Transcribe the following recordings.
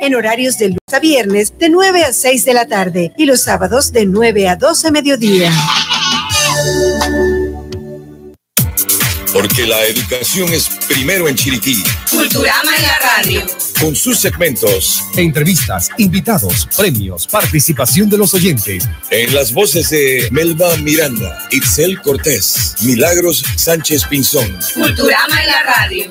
en horarios de lunes a viernes de 9 a 6 de la tarde y los sábados de 9 a 12 mediodía. Porque la educación es primero en Chiriquí. Culturama en la radio. Con sus segmentos. Entrevistas, invitados, premios, participación de los oyentes. En las voces de Melba Miranda, Itzel Cortés, Milagros Sánchez Pinzón. Culturama en la radio.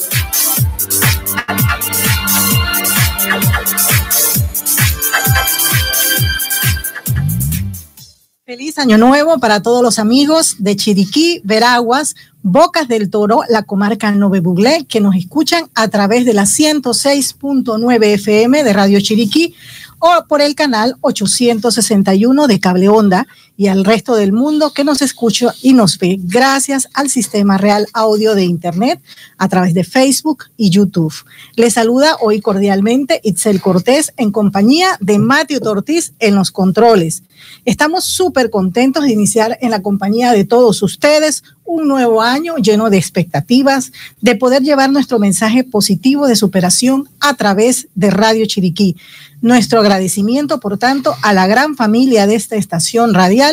Feliz año nuevo para todos los amigos de Chiriquí, Veraguas, Bocas del Toro, la comarca Nove Buglé, que nos escuchan a través de la 106.9 FM de Radio Chiriquí o por el canal 861 de Cable Onda y al resto del mundo que nos escucha y nos ve gracias al sistema real audio de Internet a través de Facebook y YouTube. Les saluda hoy cordialmente Itzel Cortés en compañía de Mateo Tortiz en los controles. Estamos súper contentos de iniciar en la compañía de todos ustedes un nuevo año lleno de expectativas, de poder llevar nuestro mensaje positivo de superación a través de Radio Chiriquí. Nuestro agradecimiento, por tanto, a la gran familia de esta estación radial,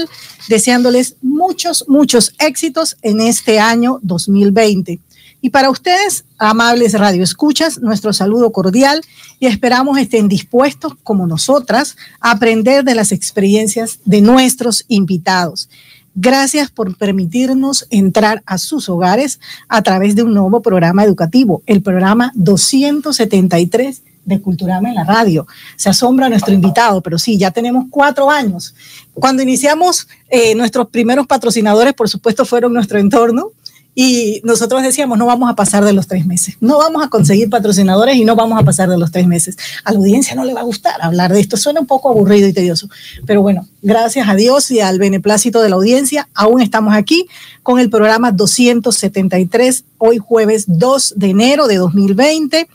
deseándoles muchos, muchos éxitos en este año 2020. Y para ustedes, amables radioescuchas, nuestro saludo cordial y esperamos estén dispuestos, como nosotras, a aprender de las experiencias de nuestros invitados. Gracias por permitirnos entrar a sus hogares a través de un nuevo programa educativo, el programa 273 de Culturama en la radio. Se asombra nuestro invitado, pero sí, ya tenemos cuatro años. Cuando iniciamos, eh, nuestros primeros patrocinadores, por supuesto, fueron nuestro entorno. Y nosotros decíamos, no vamos a pasar de los tres meses, no vamos a conseguir patrocinadores y no vamos a pasar de los tres meses. A la audiencia no le va a gustar hablar de esto, suena un poco aburrido y tedioso, pero bueno, gracias a Dios y al beneplácito de la audiencia, aún estamos aquí con el programa 273, hoy jueves 2 de enero de 2020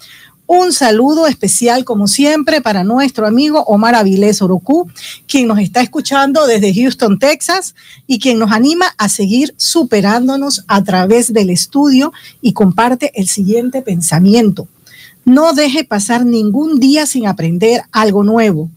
un saludo especial, como siempre, para nuestro amigo Omar Avilés Orocu, quien nos está escuchando desde Houston, Texas, y quien nos anima a seguir superándonos a través del estudio y comparte el siguiente pensamiento. No deje pasar ningún día sin aprender algo nuevo.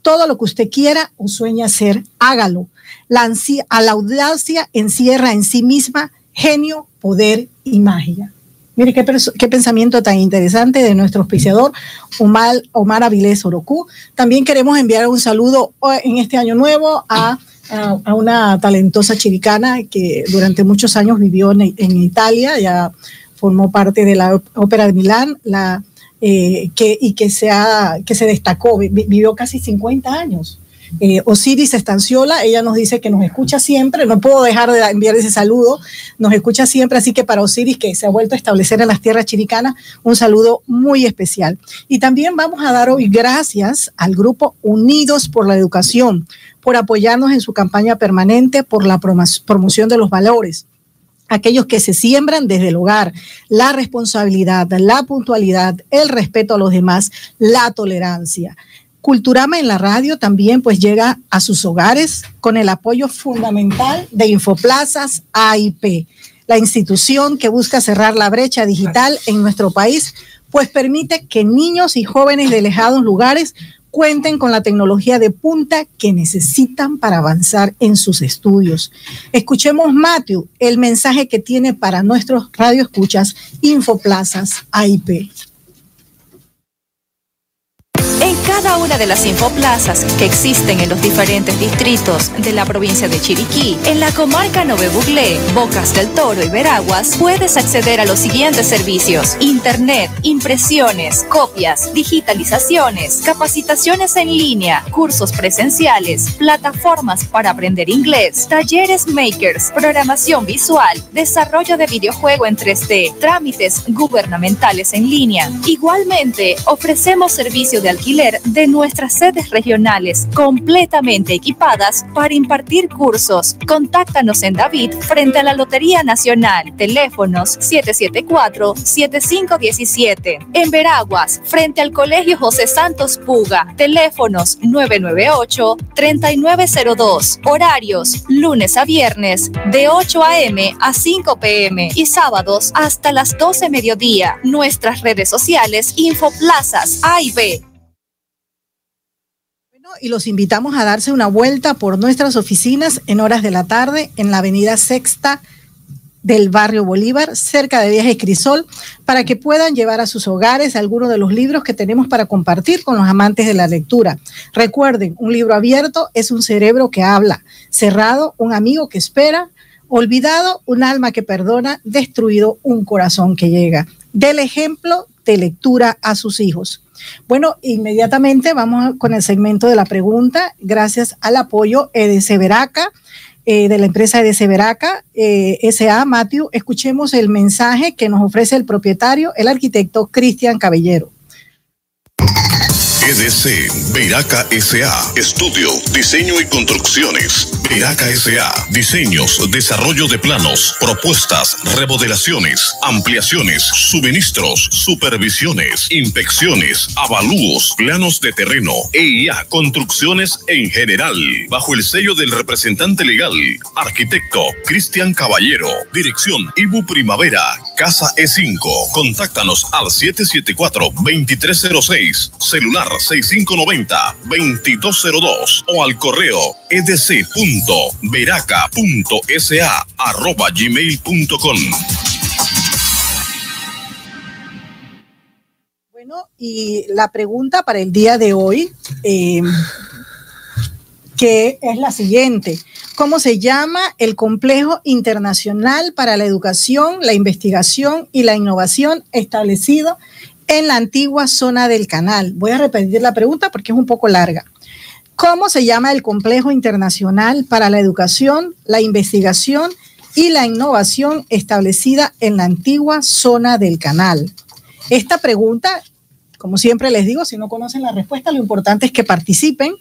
Todo lo que usted quiera o sueña hacer, hágalo. La, la audacia encierra en sí misma genio, poder y magia. Mire qué, pensamiento tan interesante de nuestro auspiciador Omar, Omar Avilés Orocu. También queremos enviar un saludo en este año nuevo a, una talentosa chiricana que durante muchos años vivió en, Italia, ya formó parte de la Ópera de Milán, eh, y que se destacó, vivió casi 50 años eh, Osiris Estanciola, ella nos dice que nos escucha siempre, no puedo dejar de enviar ese saludo, nos escucha siempre, así que para Osiris, que se ha vuelto a establecer en las tierras chiricanas, un saludo muy especial. Y también vamos a dar hoy gracias al grupo Unidos por la Educación, por apoyarnos en su campaña permanente por la promoción de los valores aquellos que se siembran desde el hogar, la responsabilidad, la puntualidad, el respeto a los demás, la tolerancia. Culturama en la radio también pues llega a sus hogares con el apoyo fundamental de Infoplazas AIP, la institución que busca cerrar la brecha digital en nuestro país, pues permite que niños y jóvenes de lejados lugares cuenten con la tecnología de punta que necesitan para avanzar en sus estudios. Escuchemos, Matthew, el mensaje que tiene para nuestros radioescuchas Infoplazas AIP. En cada una de las infoplazas que existen en los diferentes distritos de la provincia de Chiriquí, en la comarca Nove Buglé, Bocas del Toro y Veraguas, puedes acceder a los siguientes servicios: Internet, impresiones, copias, digitalizaciones, capacitaciones en línea, cursos presenciales, plataformas para aprender inglés, talleres makers, programación visual, desarrollo de videojuego en 3D, trámites gubernamentales en línea. Igualmente, ofrecemos servicio de alquiler de nuestras sedes regionales completamente equipadas para impartir cursos. Contáctanos en David frente a la Lotería Nacional. Teléfonos 774-7517. En Veraguas, frente al Colegio José Santos Puga. Teléfonos 998-3902. Horarios lunes a viernes de 8 a.m. a 5 p.m. y sábados hasta las 12 mediodía. Nuestras redes sociales Infoplazas A y B y los invitamos a darse una vuelta por nuestras oficinas en horas de la tarde en la avenida Sexta del barrio Bolívar, cerca de Viajes Crisol, para que puedan llevar a sus hogares algunos de los libros que tenemos para compartir con los amantes de la lectura. Recuerden, un libro abierto es un cerebro que habla, cerrado, un amigo que espera, olvidado, un alma que perdona, destruido, un corazón que llega. Del ejemplo de lectura a sus hijos. Bueno, inmediatamente vamos con el segmento de la pregunta, gracias al apoyo de Severaca eh, de la empresa de Severaca, eh, SA, Matthew, escuchemos el mensaje que nos ofrece el propietario, el arquitecto Cristian Cabellero. EDC, Veraca SA, Estudio, Diseño y Construcciones. Veraca SA, Diseños, Desarrollo de Planos, Propuestas, Remodelaciones, Ampliaciones, Suministros, Supervisiones, Inspecciones, Avalúos, Planos de Terreno, EIA, Construcciones en general, bajo el sello del representante legal, arquitecto Cristian Caballero, Dirección Ibu Primavera, Casa E5. Contáctanos al 774-2306, celular 6590-2202 o al correo edc.veraca.sa arroba gmail.com. Bueno, y la pregunta para el día de hoy, eh, que es la siguiente. ¿Cómo se llama el complejo internacional para la educación, la investigación y la innovación establecido en la antigua zona del canal. Voy a repetir la pregunta porque es un poco larga. ¿Cómo se llama el complejo internacional para la educación, la investigación y la innovación establecida en la antigua zona del canal? Esta pregunta, como siempre les digo, si no conocen la respuesta, lo importante es que participen.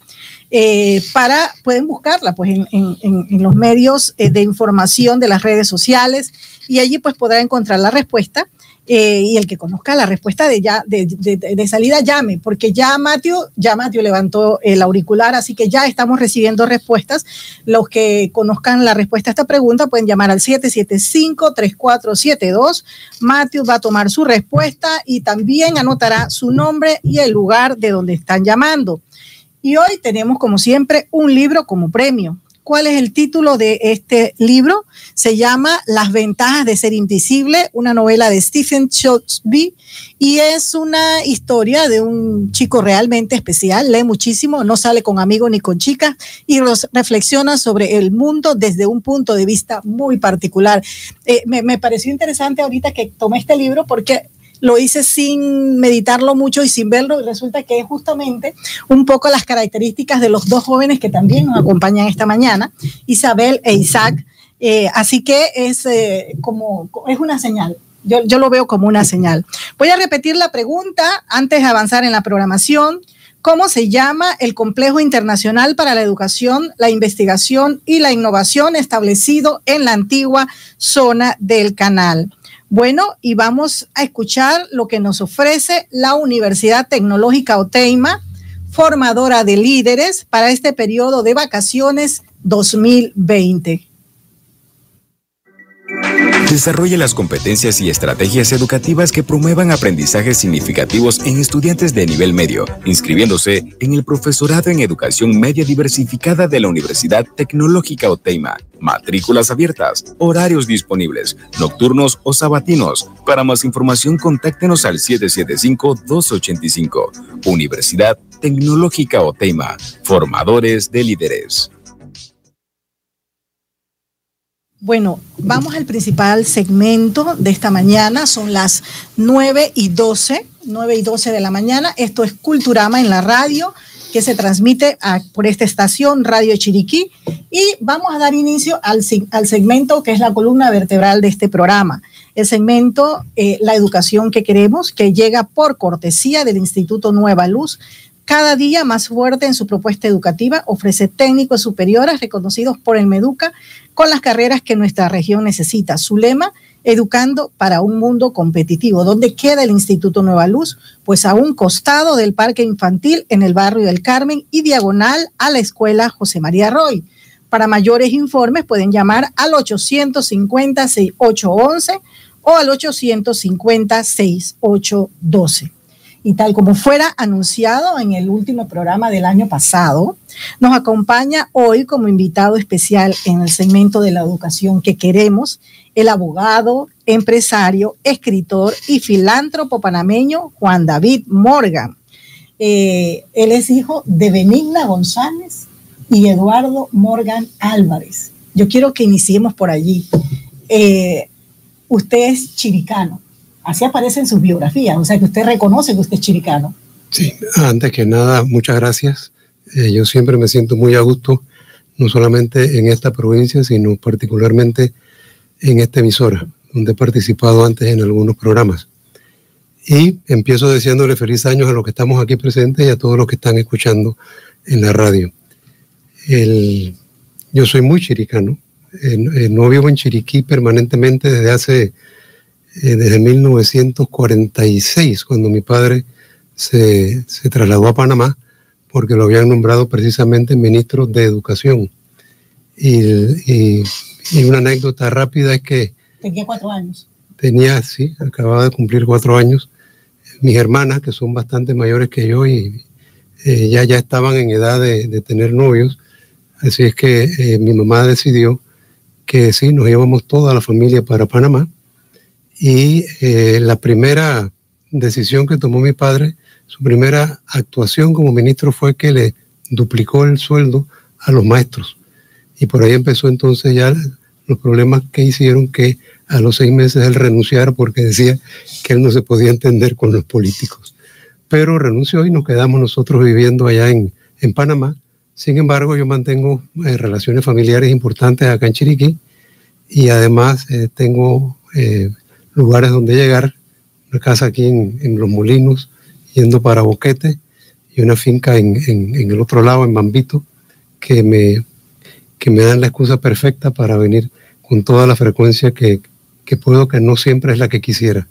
Eh, para, pueden buscarla pues en, en los medios eh, de información de las redes sociales y allí pues podrá encontrar la respuesta eh, y el que conozca la respuesta de, ya, de, de, salida llame, porque ya Mateo, ya Mateo levantó el auricular, así que ya estamos recibiendo respuestas. Los que conozcan la respuesta a esta pregunta pueden llamar al 775-3472. Mateo va a tomar su respuesta y también anotará su nombre y el lugar de donde están llamando. Y hoy tenemos, como siempre, un libro como premio cuál es el título de este libro. Se llama Las ventajas de ser invisible, una novela de Stephen Chosby y es una historia de un chico realmente especial, lee muchísimo, no sale con amigos ni con chicas y reflexiona sobre el mundo desde un punto de vista muy particular. Eh, me, me pareció interesante ahorita que tomé este libro porque lo hice sin meditarlo mucho y sin verlo y resulta que es justamente un poco las características de los dos jóvenes que también nos acompañan esta mañana, Isabel e Isaac. Eh, así que es eh, como, es una señal. Yo, yo lo veo como una señal. Voy a repetir la pregunta antes de avanzar en la programación. ¿Cómo se llama el Complejo Internacional para la Educación, la Investigación y la Innovación establecido en la antigua zona del canal? Bueno, y vamos a escuchar lo que nos ofrece la Universidad Tecnológica Oteima, formadora de líderes para este periodo de vacaciones 2020. Desarrolle las competencias y estrategias educativas que promuevan aprendizajes significativos en estudiantes de nivel medio, inscribiéndose en el profesorado en educación media diversificada de la Universidad Tecnológica Oteima. Matrículas abiertas, horarios disponibles, nocturnos o sabatinos. Para más información, contáctenos al 775-285. Universidad Tecnológica Oteima, formadores de líderes. Bueno, vamos al principal segmento de esta mañana. Son las 9 y 12, 9 y 12 de la mañana. Esto es Culturama en la radio que se transmite por esta estación Radio Chiriquí y vamos a dar inicio al, al, segmento que es la columna vertebral de este programa. El segmento eh, La educación que queremos, que llega por cortesía del Instituto Nueva Luz cada día más fuerte en su propuesta educativa, ofrece técnicos superiores reconocidos por el Meduca con las carreras que nuestra región necesita. Su lema, educando para un mundo competitivo. ¿Dónde queda el Instituto Nueva Luz? Pues a un costado del Parque Infantil en el barrio del Carmen y diagonal a la Escuela José María Roy. Para mayores informes pueden llamar al 850-6811 o al 850-6812. Y tal como fuera anunciado en el último programa del año pasado, nos acompaña hoy como invitado especial en el segmento de la educación que queremos el abogado, empresario, escritor y filántropo panameño Juan David Morgan. Eh, él es hijo de Benigna González y Eduardo Morgan Álvarez. Yo quiero que iniciemos por allí. Eh, usted es chiricano, así aparece en sus biografías, o sea que usted reconoce que usted es chiricano. Sí, antes que nada, muchas gracias. Eh, yo siempre me siento muy a gusto, no solamente en esta provincia, sino particularmente en esta emisora, donde he participado antes en algunos programas. Y empiezo deseándole feliz años a los que estamos aquí presentes y a todos los que están escuchando en la radio. El, yo soy muy chiricano, no vivo en Chiriquí permanentemente desde hace, eh, desde 1946, cuando mi padre se, se, trasladó a Panamá, porque lo habían nombrado precisamente ministro de Educación. Y, y, una anécdota rápida es que... Tenía cuatro años. Tenía, sí, acababa de cumplir cuatro años. Mis hermanas, que son bastante mayores que yo y eh, ya, ya estaban en edad de, de tener novios, así es que eh, mi mamá decidió que sí, nos llevamos toda la familia para Panamá. Y eh, la primera decisión que tomó mi padre, su primera actuación como ministro fue que le duplicó el sueldo a los maestros. Y por ahí empezó entonces ya los problemas que hicieron que a los seis meses él renunciara porque decía que él no se podía entender con los políticos. Pero renunció y nos quedamos nosotros viviendo allá en, en Panamá sin embargo, yo mantengo eh, relaciones familiares importantes acá en Chiriquí y además eh, tengo eh, lugares donde llegar, una casa aquí en, Los Molinos, yendo para Boquete, y una finca en, el otro lado, en Bambito, que me, que me dan la excusa perfecta para venir con toda la frecuencia que, puedo, que no siempre es la que quisiera.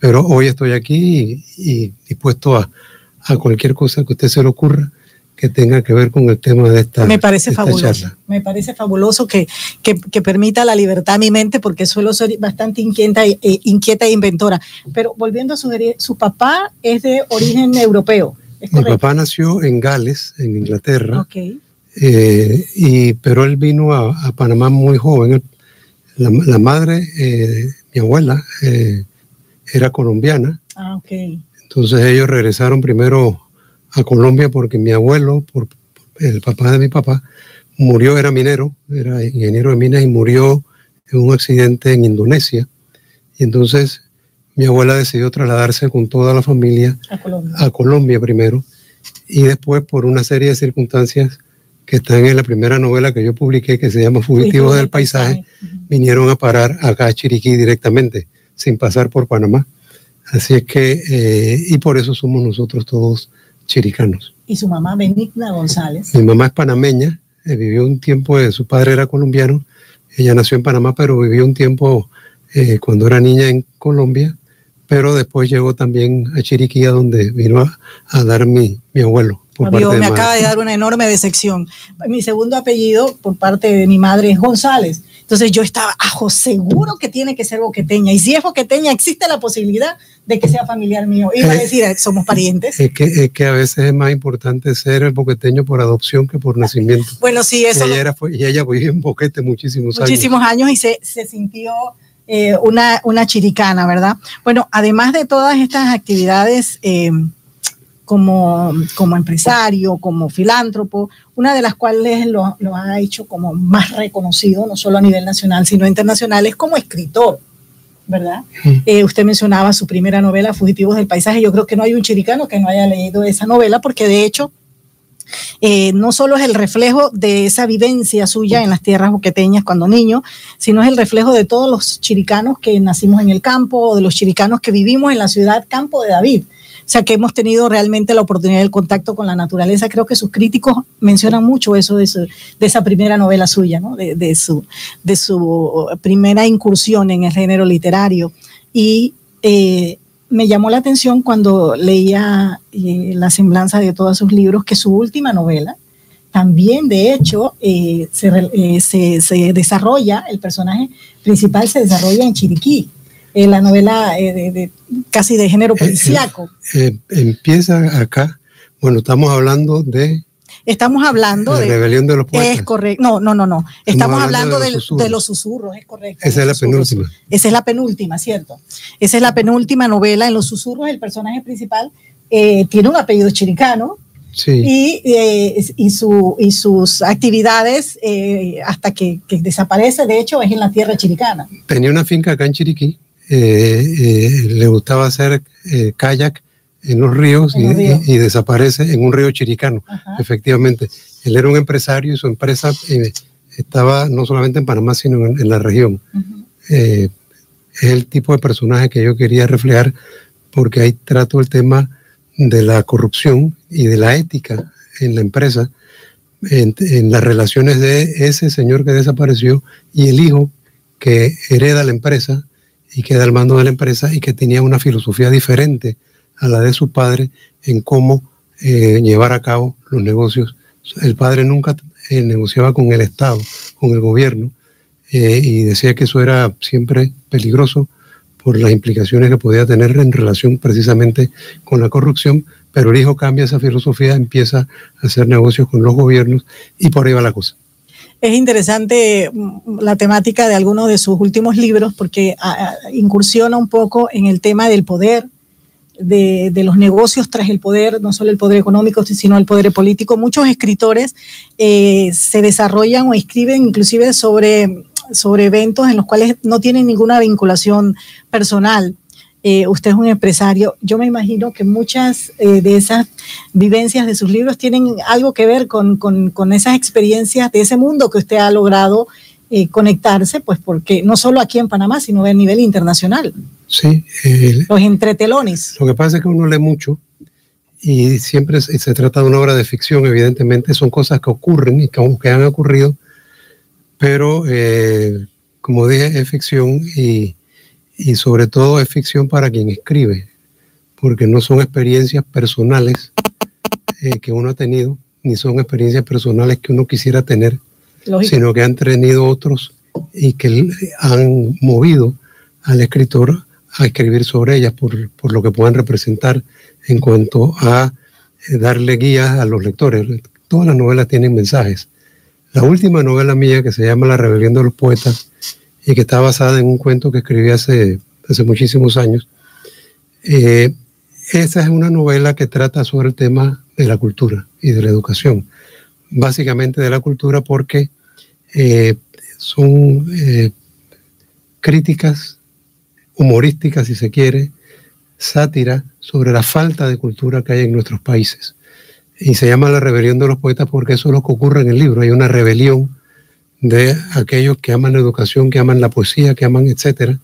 Pero hoy estoy aquí y, dispuesto a, a cualquier cosa que a usted se le ocurra que tenga que ver con el tema de esta Me parece fabuloso. Me parece fabuloso que, que, permita la libertad a mi mente porque suelo ser bastante inquieta, e, inquieta e inventora. Pero volviendo a sugerir, su papá es de origen europeo. Mi papá nació en Gales, en Inglaterra. Okay. Eh, y, pero él vino a, Panamá muy joven. La, madre, eh, mi abuela, eh, era colombiana. Ah, okay. Entonces ellos regresaron primero a Colombia porque mi abuelo, por, el papá de mi papá, murió, era minero, era ingeniero de minas y murió en un accidente en Indonesia. Y entonces mi abuela decidió trasladarse con toda la familia a Colombia, primero y después por una serie de circunstancias que están en la primera novela que yo publiqué que se llama Fugitivos del Paisaje, vinieron a parar acá a Chiriquí directamente, sin pasar por Panamá. Así es que, eh, y por eso somos nosotros todos chiricanos. ¿Y su mamá Benigna González? Mi mamá es panameña, eh, vivió un tiempo, eh, su padre era colombiano, ella nació en Panamá, pero vivió un tiempo eh, cuando era niña en Colombia, pero después llegó también a Chiriquí, donde vino a, dar mi, mi abuelo. me acaba de dar una enorme decepción. Mi segundo apellido por parte de mi madre es González. Entonces yo estaba, ajo, seguro que tiene que ser boqueteña. Y si es boqueteña, existe la posibilidad de que sea familiar mío. Iba a decir, somos parientes. Es que, es que a veces es más importante ser el boqueteño por adopción que por nacimiento. Bueno, sí, eso. Y ella, y ella vivió en Boquete muchísimos, años. Muchísimos años y se, se sintió eh, una, una chiricana, ¿verdad? Bueno, además de todas estas actividades. Eh, como, como empresario, como filántropo, una de las cuales lo, lo, ha hecho como más reconocido, no solo a nivel nacional, sino internacional, es como escritor, ¿verdad? Eh, usted mencionaba su primera novela, Fugitivos del Paisaje, yo creo que no hay un chiricano que no haya leído esa novela, porque de hecho... Eh, no solo es el reflejo de esa vivencia suya en las tierras boqueteñas cuando niño, sino es el reflejo de todos los chiricanos que nacimos en el campo o de los chiricanos que vivimos en la ciudad Campo de David, sea, que hemos tenido realmente la oportunidad del contacto con la naturaleza. Creo que sus críticos mencionan mucho eso de, esa primera novela suya, ¿no? de, su, de su primera incursión en el género literario. Y eh, me llamó la atención cuando leía eh, la semblanza de todos sus libros que su última novela, también de hecho eh, se, se, se, desarrolla, el personaje principal se desarrolla en Chiriquí. Eh, la novela eh, de, de- casi de género policíaco. Eh, empieza acá, bueno, estamos hablando de Estamos hablando la de... rebelión de los poetas. Es correcto. No, no, no, no. Estamos hablando, hablando de los de, susurros. los susurros, es correcto. Esa es la susurros. penúltima. Esa es la penúltima, ¿cierto? Esa es la penúltima novela. En Los Susurros, el personaje principal eh, tiene un apellido chiricano Sí. y, eh, y, su, y sus actividades eh, hasta que, que desaparece, de hecho, es en la tierra chiricana. tenía una finca acá en Chiriquí, eh, eh, le gustaba hacer eh, kayak en los ríos, En y, los ríos. y- y desaparece en un río chiricano, Ajá. efectivamente. Él era un empresario y su empresa eh, estaba no solamente en Panamá, sino en, en la región. Eh, es el tipo de personaje que yo quería reflejar porque ahí trato el tema de la corrupción y de la ética en la empresa, en, en las relaciones de ese señor que desapareció y el hijo que hereda la empresa y queda al mando de la empresa y que tenía una filosofía diferente a la de su padre en cómo eh, llevar a cabo los negocios. El padre nunca eh, negociaba con el Estado, con el gobierno, eh, y decía que eso era siempre peligroso por las implicaciones que podía tener en relación precisamente con la corrupción, pero el hijo cambia esa filosofía, empieza a hacer negocios con los gobiernos y por ahí va la cosa. Es interesante mm, la temática de algunos de sus últimos libros porque ah, ah, incursiona un poco en el tema del poder, de, los negocios tras el poder, no solo el poder económico, sino el poder político. Muchos escritores eh, se desarrollan o escriben inclusive sobre, sobre eventos en los cuales no tienen ninguna vinculación personal. Eh, usted es un empresario. Yo me imagino que muchas eh, de esas vivencias de sus libros tienen algo que ver con, con, con esas experiencias de ese mundo que usted ha logrado eh, conectarse, pues porque no solo aquí en Panamá, sino a nivel internacional. Sí, Los entretelones. Lo que pasa es que uno lee mucho y siempre se, trata de una obra de ficción, evidentemente son cosas que ocurren y que, que han ocurrido, pero como dije, es ficción y, y sobre todo es ficción para quien escribe, porque no son experiencias personales eh, que uno ha tenido, ni son experiencias personales que uno quisiera tener, Lógico. sino que han tenido otros y que han movido al escritor a escribir sobre ellas por, por lo que puedan representar en cuanto a eh, darle guías a los lectores. Todas las novelas tienen mensajes. La última novela mía que se llama La rebelión de los poetas y que está basada en un cuento que escribí hace, hace muchísimos años, eh, es una novela que trata sobre el tema de la cultura y de la educación. Básicamente de la cultura porque eh, son eh, críticas humorísticas, si se quiere, sátira sobre la falta de cultura que hay en nuestros países. Y se llama la rebelión de los poetas porque eso es lo que ocurre en el libro. Hay una rebelión de aquellos que aman la educación, que aman la poesía, que aman, etcétera,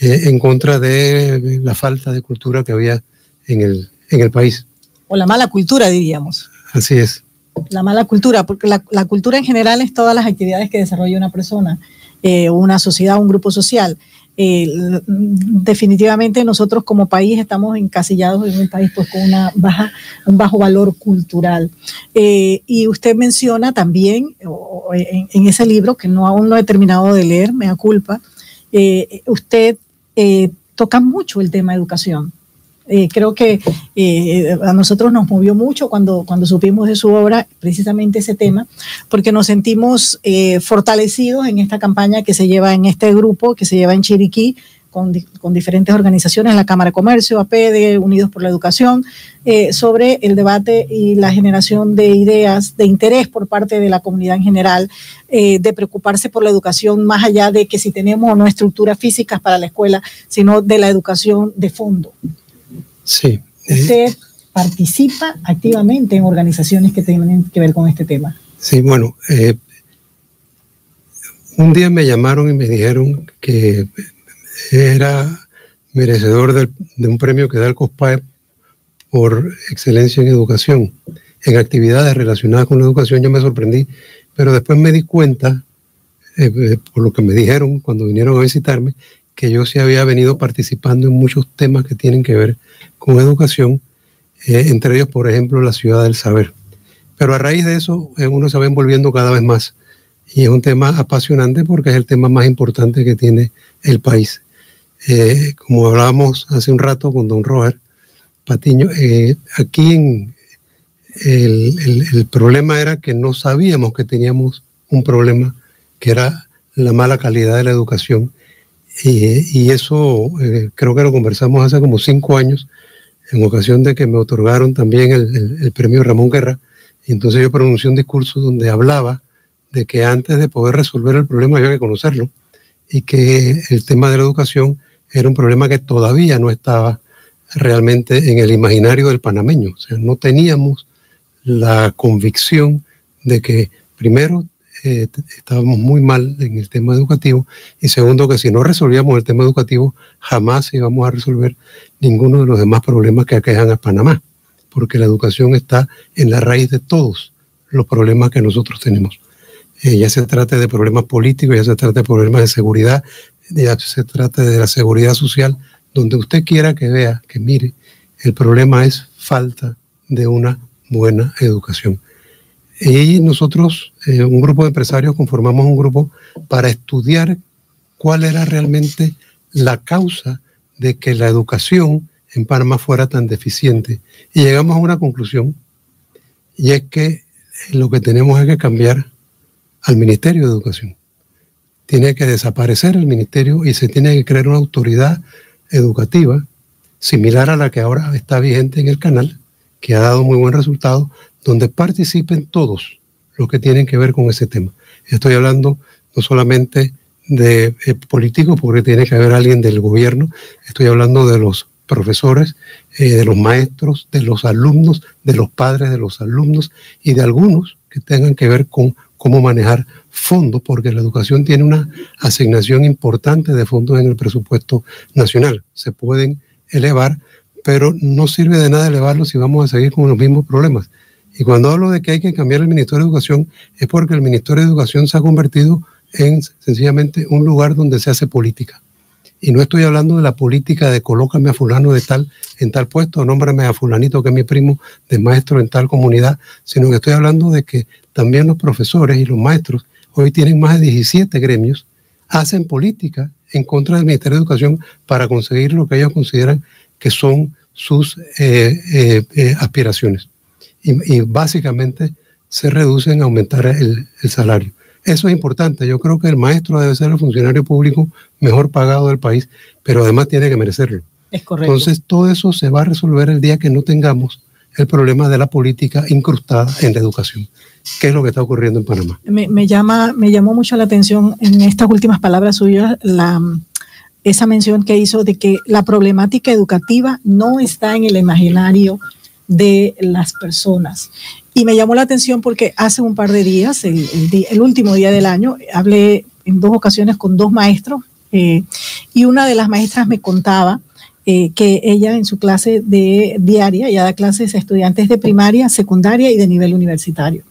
eh, en contra de la falta de cultura que había en el, en el país. O la mala cultura, diríamos. Así es. La mala cultura, porque la, la cultura en general es todas las actividades que desarrolla una persona, eh, una sociedad, un grupo social. Eh, definitivamente nosotros como país estamos encasillados en un país pues con una baja, un bajo valor cultural. Eh, y usted menciona también o- en ese libro que no aún no he terminado de leer, me da culpa, eh, usted eh, toca mucho el tema de educación. Creo que eh, a nosotros nos movió mucho cuando, cuando supimos de su obra precisamente ese tema, porque nos sentimos eh, fortalecidos en esta campaña que se lleva en este grupo, que se lleva en Chiriquí, con, di- con diferentes organizaciones, la Cámara de Comercio, APD, Unidos por la Educación, eh, sobre el debate y la generación de ideas, de interés por parte de la comunidad en general, eh, de preocuparse por la educación más allá de que si tenemos o no estructuras físicas para la escuela, sino de la educación de fondo. Sí. Usted participa activamente en organizaciones que tienen que ver con este tema. Sí, bueno, eh, un día me llamaron y me dijeron que era merecedor de un premio que da el COSPAE por excelencia en educación, en actividades relacionadas con la educación. Yo me sorprendí, pero después me di cuenta, eh, eh, por lo que me dijeron cuando vinieron a visitarme, que yo sí había venido participando en muchos temas que tienen que ver con educación, eh, entre ellos, por ejemplo, la ciudad del saber. Pero a raíz de eso, eh, uno se va envolviendo cada vez más. Y es un tema apasionante porque es el tema más importante que tiene el país. Eh, como hablábamos hace un rato con don Robert Patiño, aquí el, problema era que no sabíamos que teníamos un problema que era la mala calidad de la educación. Y eso creo que lo conversamos hace como cinco años, en ocasión de que me otorgaron también el, el premio Ramón Guerra. Y entonces yo pronuncié un discurso donde hablaba de que antes de poder resolver el problema había que conocerlo y que el tema de la educación era un problema que todavía no estaba realmente en el imaginario del panameño. O sea, no teníamos la convicción de que primero eh, estábamos muy mal en el tema educativo y segundo que si no resolvíamos el tema educativo jamás íbamos a resolver ninguno de los demás problemas que aquejan a Panamá, porque la educación está en la raíz de todos los problemas que nosotros tenemos. Eh, ya se trata de problemas políticos, ya se trata de problemas de seguridad, ya se trata de la seguridad social, donde usted quiera que vea, que mire, el problema es falta de una buena educación. Y nosotros, eh, un grupo de empresarios, conformamos un grupo para estudiar cuál era realmente la causa de que la educación en Panamá fuera tan deficiente. Y llegamos a una conclusión, y es que lo que tenemos es que cambiar al Ministerio de Educación. Tiene que desaparecer el ministerio y se tiene que crear una autoridad educativa similar a la que ahora está vigente en el canal, que ha dado muy buen resultado, donde participen todos los que tienen que ver con ese tema. Estoy hablando no solamente de eh, políticos, porque tiene que haber alguien del gobierno, estoy hablando de los profesores, eh, de los maestros, de los alumnos, de los padres de los alumnos y de algunos que tengan que ver con cómo manejar fondos, porque la educación tiene una asignación importante de fondos en el presupuesto nacional. Se pueden elevar, pero no sirve de nada elevarlos si vamos a seguir con los mismos problemas. Y cuando hablo de que hay que cambiar el Ministerio de Educación, es porque el Ministerio de Educación se ha convertido en sencillamente un lugar donde se hace política. Y no estoy hablando de la política de colócame a fulano de tal en tal puesto, nómbrame a fulanito que es mi primo de maestro en tal comunidad, sino que estoy hablando de que también los profesores y los maestros hoy tienen más de 17 gremios, hacen política en contra del Ministerio de Educación para conseguir lo que ellos consideran que son sus eh, eh, eh, aspiraciones. Y, básicamente se reducen a aumentar el salario. Eso es importante. Yo creo que el maestro debe ser el funcionario público mejor pagado del país, pero además tiene que merecerlo. Es correcto. Entonces, todo eso se va a resolver el día que no tengamos el problema de la política incrustada en la educación. ¿Qué es lo que está ocurriendo en Panamá? Me, llama, me llamó mucho la atención en estas últimas palabras suyas la, esa mención que hizo de que la problemática educativa no está en el imaginario de las personas. Y me llamó la atención porque hace un par de días, el, último día del año, hablé en dos ocasiones con dos maestros eh, y una de las maestras me contaba eh, que ella en su clase de diaria ya da clases a estudiantes de primaria, secundaria y de nivel universitario.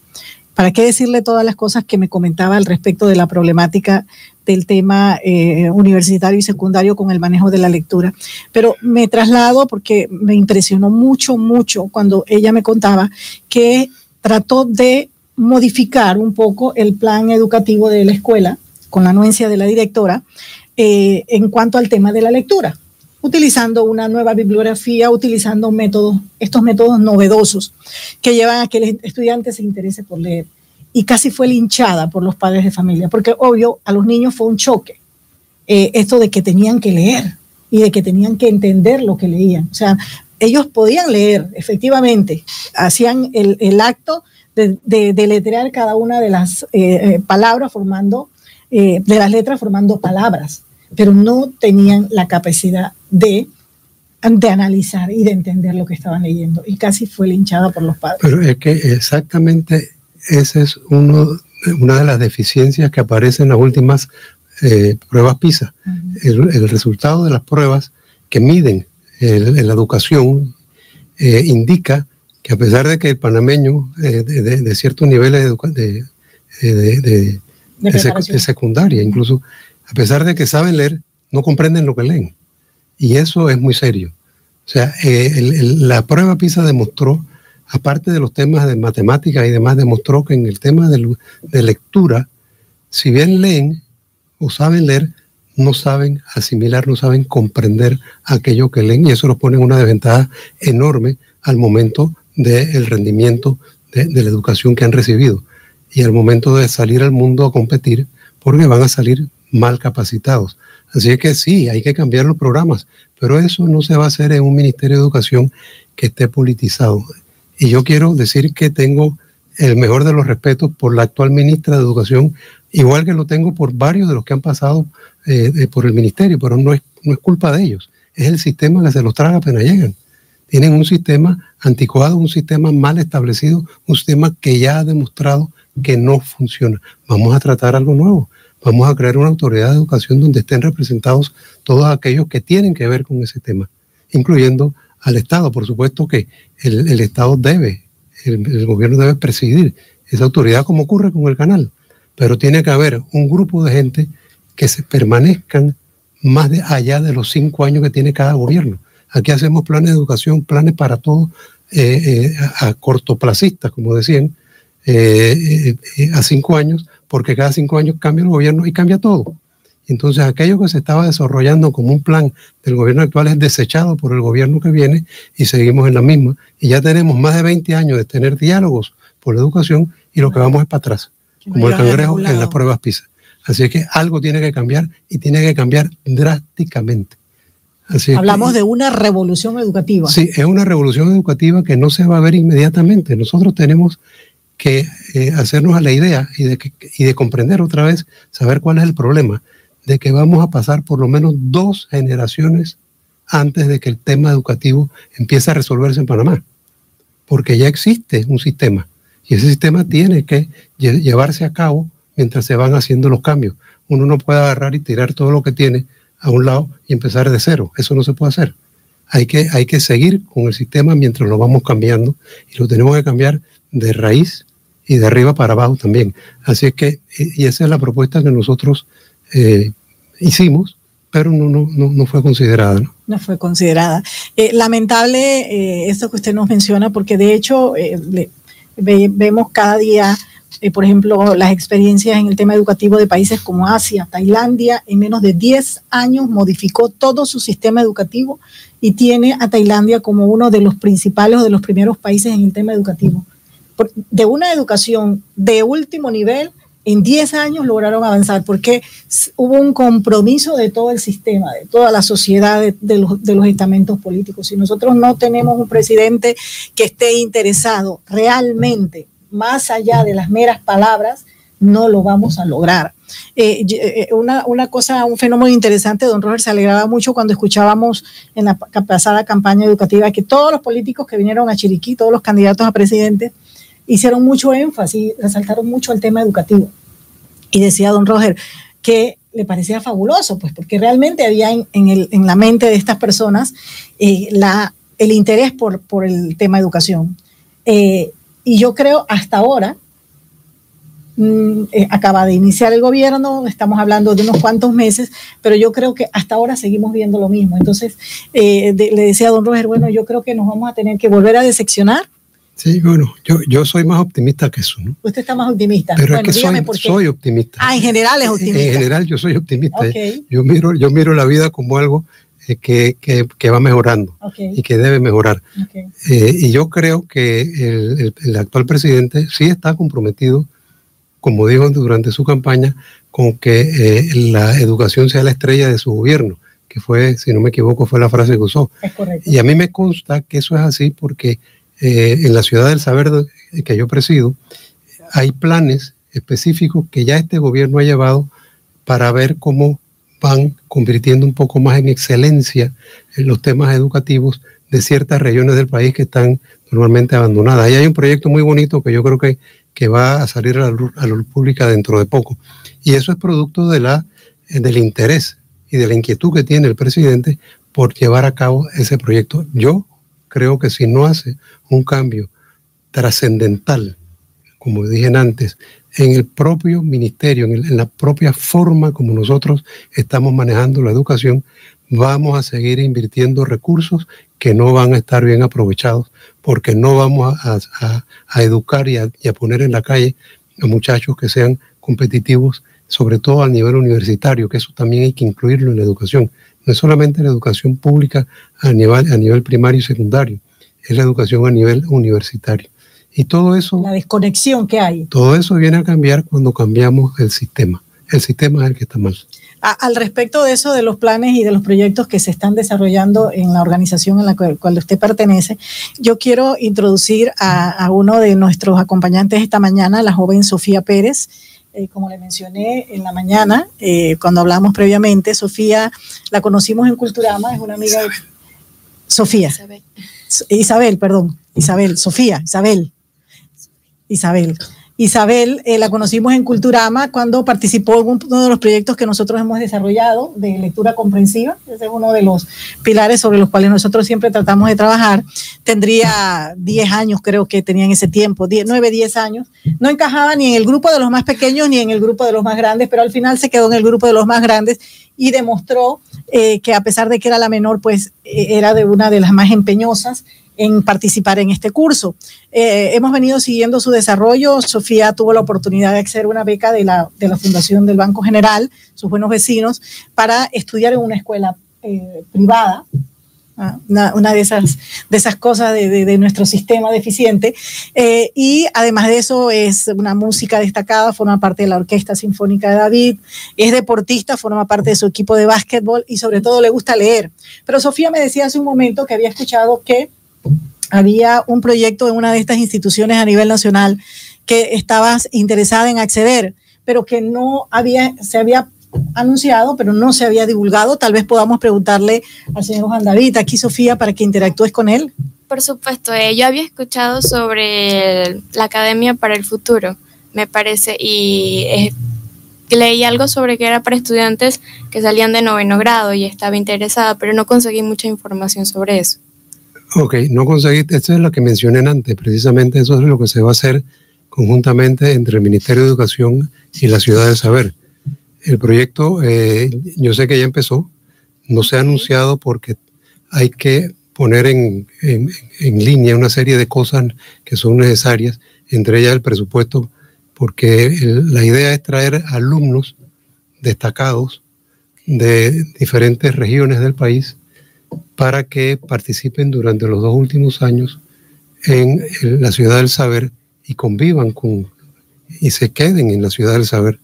¿Para qué decirle todas las cosas que me comentaba al respecto de la problemática del tema eh, universitario y secundario con el manejo de la lectura? Pero me traslado porque me impresionó mucho, mucho cuando ella me contaba que trató de modificar un poco el plan educativo de la escuela con la anuencia de la directora eh, en cuanto al tema de la lectura utilizando una nueva bibliografía, utilizando métodos, estos métodos novedosos que llevan a que el estudiante se interese por leer. Y casi fue linchada por los padres de familia, porque obvio a los niños fue un choque eh, esto de que tenían que leer y de que tenían que entender lo que leían. O sea, ellos podían leer, efectivamente, hacían el, acto de, de, letrear cada una de las eh, eh, palabras formando, de las letras formando palabras pero no tenían la capacidad de, de analizar y de entender lo que estaban leyendo. Y casi fue linchada por los padres. Pero es que exactamente esa es uno, una de las deficiencias que aparecen en las últimas eh, pruebas PISA. el, resultado de las pruebas que miden la educación eh, indica que a pesar de que el panameño eh, de, ciertos niveles de, de, de secundaria, incluso a pesar de que saben leer, no comprenden lo que leen. Y eso es muy serio. O sea, eh, la prueba PISA demostró, aparte de los temas de matemáticas y demás, demostró que en el tema de, lectura, si bien leen o saben leer, no saben asimilar, no saben comprender aquello que leen y eso los pone en una desventaja enorme al momento del rendimiento de, la educación que han recibido y al momento de salir al mundo a competir porque van a salir mal capacitados. Así que sí, hay que cambiar los programas, pero eso no se va a hacer en un Ministerio de Educación que esté politizado. Y yo quiero decir que tengo el mejor de los respetos por la actual ministra de Educación, igual que lo tengo por varios de los que han pasado eh, por el ministerio, pero no es, no es culpa de ellos, es el sistema que se los traga apenas llegan. Tienen un sistema anticuado, un sistema mal establecido, un sistema que ya ha demostrado que no funciona. Vamos a tratar algo nuevo. Vamos a crear una autoridad de educación donde estén representados todos aquellos que tienen que ver con ese tema, incluyendo al Estado. Por supuesto que el, Estado debe, el, gobierno debe presidir esa autoridad como ocurre con el canal, pero tiene que haber un grupo de gente que se permanezcan más allá de los cinco años que tiene cada gobierno. Aquí hacemos planes de educación, planes para todos, eh, eh, a cortoplacistas, como decían, eh, a cinco años, porque cada cinco años cambia el gobierno y cambia todo. Entonces aquello que se estaba desarrollando como un plan del gobierno actual es desechado por el gobierno que viene y seguimos en la misma. Y ya tenemos más de 20 años de tener diálogos por la educación y lo que vamos es para atrás, como el cangrejo en las pruebas PISA. Así que algo tiene que cambiar y tiene que cambiar drásticamente. Hablamos de una revolución educativa. Sí, es una revolución educativa que no se va a ver inmediatamente. Nosotros tenemos que eh, hacernos a la idea y de, y de comprender otra vez, saber cuál es el problema de que vamos a pasar por lo menos dos generaciones antes de que el tema educativo empiece a resolverse en Panamá, porque ya existe un sistema y ese sistema tiene que llevarse a cabo mientras se van haciendo los cambios. Uno no puede agarrar y tirar todo lo que tiene a un lado y empezar de cero. Eso no se puede hacer. Que, hay que seguir con el sistema mientras lo vamos cambiando y lo tenemos que cambiar de raíz y de arriba para abajo también. Así es que, y esa es la propuesta que nosotros eh, hicimos, pero no, no, no, fue considerada. No, no fue considerada. Eh, lamentable eh, esto que usted nos menciona, porque de hecho vemos cada día, por ejemplo, las experiencias en el tema educativo de países como Asia, Tailandia, en menos de 10 años modificó todo su sistema educativo y tiene a Tailandia como uno de los principales o de los primeros países en el tema educativo. De una educación de último nivel en 10 años lograron avanzar porque hubo un compromiso de todo el sistema, de toda la sociedad, de, los, de, los, estamentos políticos. Si nosotros no tenemos un presidente que esté interesado realmente, más allá de las meras palabras, no lo vamos a lograr. Eh, eh, una, una, cosa, un fenómeno interesante, don Roger se alegraba mucho cuando escuchábamos en la pasada campaña educativa que todos los políticos que vinieron a Chiriquí, todos los candidatos a presidente, hicieron mucho énfasis, resaltaron mucho el tema educativo. Y decía don Roger que le parecía fabuloso, pues porque realmente había en, en, la mente de estas personas eh, la, el interés por, por, el tema educación. Eh, y yo creo hasta ahora, mm, eh, acaba de iniciar el gobierno, estamos hablando de unos cuantos meses, pero yo creo que hasta ahora seguimos viendo lo mismo. Entonces, le decía a don Roger, bueno, yo creo que nos vamos a tener que volver a decepcionar Sí, bueno, yo, yo soy más optimista que eso, ¿no? Usted está más optimista. Pero es que soy, soy, optimista. Ah, en general es optimista. En general yo soy optimista. Yo, miro, yo miro la vida como algo eh, que, que, que, va mejorando y que debe mejorar. Eh, y yo creo que el, el, actual presidente sí está comprometido, como dijo durante su campaña, con que eh, la educación sea la estrella de su gobierno que fue, si no me equivoco, fue la frase que usó. Es correcto. Y a mí me consta que eso es así porque eh, en la ciudad del saber que yo presido, hay planes específicos que ya este gobierno ha llevado para ver cómo van convirtiendo un poco más en excelencia en los temas educativos de ciertas regiones del país que están normalmente abandonadas. Ahí hay un proyecto muy bonito que yo creo que, que va a salir a la, luz, a la luz pública dentro de poco. Y eso es producto de la, del interés y de la inquietud que tiene el presidente por llevar a cabo ese proyecto. Yo creo que si no hace un cambio trascendental, como dije antes, en el propio ministerio, en, la propia forma como nosotros estamos manejando la educación, vamos a seguir invirtiendo recursos que no van a estar bien aprovechados, porque no vamos a, educar y a, poner en la calle a muchachos que sean competitivos sobre todo a nivel universitario, que eso también hay que incluirlo en la educación. No es solamente la educación pública a nivel, a nivel primario y secundario, es la educación a nivel universitario. Y todo eso... La desconexión que hay. Todo eso viene a cambiar cuando cambiamos el sistema. El sistema es el que está mal. al respecto de eso, de los planes y de los proyectos que se están desarrollando en la organización en la cual usted pertenece, yo quiero introducir a, uno de nuestros acompañantes esta mañana, la joven Sofía Pérez. Eh, como le mencioné en la mañana, eh, cuando hablamos previamente, Sofía la conocimos en Culturama, es una amiga de Sofía. Isabel. Isabel, perdón. Isabel, Sofía, Isabel. Isabel. Isabel eh, la conocimos en Culturama cuando participó en uno de los proyectos que nosotros hemos desarrollado de lectura comprensiva. Ese es uno de los pilares sobre los cuales nosotros siempre tratamos de trabajar. Tendría 10 años, creo que tenía en ese tiempo, 9, 10 años. No encajaba ni en el grupo de los más pequeños ni en el grupo de los más grandes, pero al final se quedó en el grupo de los más grandes y demostró eh, que a pesar de que era la menor, pues eh, era de una de las más empeñosas en participar en este curso. Eh, hemos venido siguiendo su desarrollo. Sofía tuvo la oportunidad de acceder a una beca de la, de la Fundación del Banco General, sus buenos vecinos, para estudiar en una escuela eh, privada. Ah, una, de, esas, de esas cosas de, nuestro sistema deficiente. Eh, y además de eso es una música destacada, forma parte de la Orquesta Sinfónica de David, es deportista, forma parte de su equipo de básquetbol y sobre todo le gusta leer. Pero Sofía me decía hace un momento que había escuchado que había un proyecto en una de estas instituciones a nivel nacional que estabas interesada en acceder, pero que no había, se había anunciado, pero no se había divulgado. Tal vez podamos preguntarle al señor Juan aquí Sofía, para que interactúes con él. Por supuesto, eh, yo había escuchado sobre la Academia para el Futuro, me parece, y eh, leí algo sobre que era para estudiantes que salían de noveno grado y estaba interesada, pero no conseguí mucha información sobre eso. Ok, no conseguí, esto es lo que mencioné antes, precisamente eso es lo que se va a hacer conjuntamente entre el Ministerio de Educación y la Ciudad del Saber. El proyecto, eh, yo sé que ya empezó, no se ha anunciado porque hay que poner en, en, línea una serie de cosas que son necesarias, entre ellas el presupuesto, porque la idea es traer alumnos destacados de diferentes regiones del país para que participen durante los dos últimos años en la ciudad del saber y convivan con y se queden en la ciudad del saber,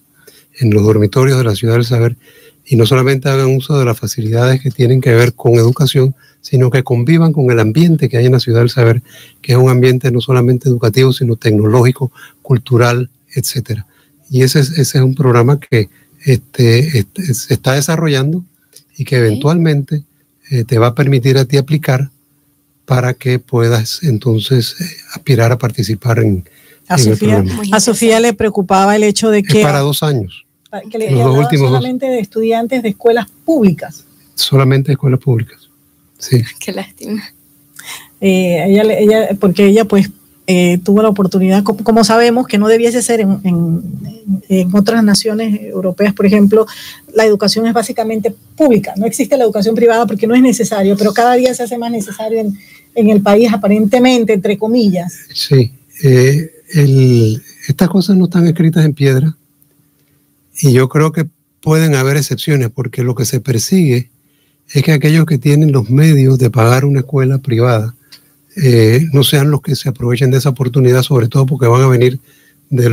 en los dormitorios de la ciudad del saber y no solamente hagan uso de las facilidades que tienen que ver con educación, sino que convivan con el ambiente que hay en la ciudad del saber, que es un ambiente no solamente educativo, sino tecnológico, cultural, etcétera. Y ese es, ese es un programa que este, este se está desarrollando y que eventualmente eh, te va a permitir a ti aplicar para que puedas entonces eh, aspirar a participar en, a Sofía, A Sofía le preocupaba el hecho de que... para dos años. Que le los últimos solamente de estudiantes de escuelas públicas. Solamente de escuelas públicas, sí. Qué lástima. Eh, ella, ella, porque ella pues eh, tuvo la oportunidad, como, sabemos, que no debiese ser en, en, otras naciones europeas, por ejemplo, la educación es básicamente pública, no existe la educación privada porque no es necesario, pero cada día se hace más necesario en, en el país, aparentemente, entre comillas. Sí, eh, estas cosas no están escritas en piedra y yo creo que pueden haber excepciones porque lo que se persigue es que aquellos que tienen los medios de pagar una escuela privada, eh, no sean los que se aprovechen de esa oportunidad, sobre todo porque van a venir de,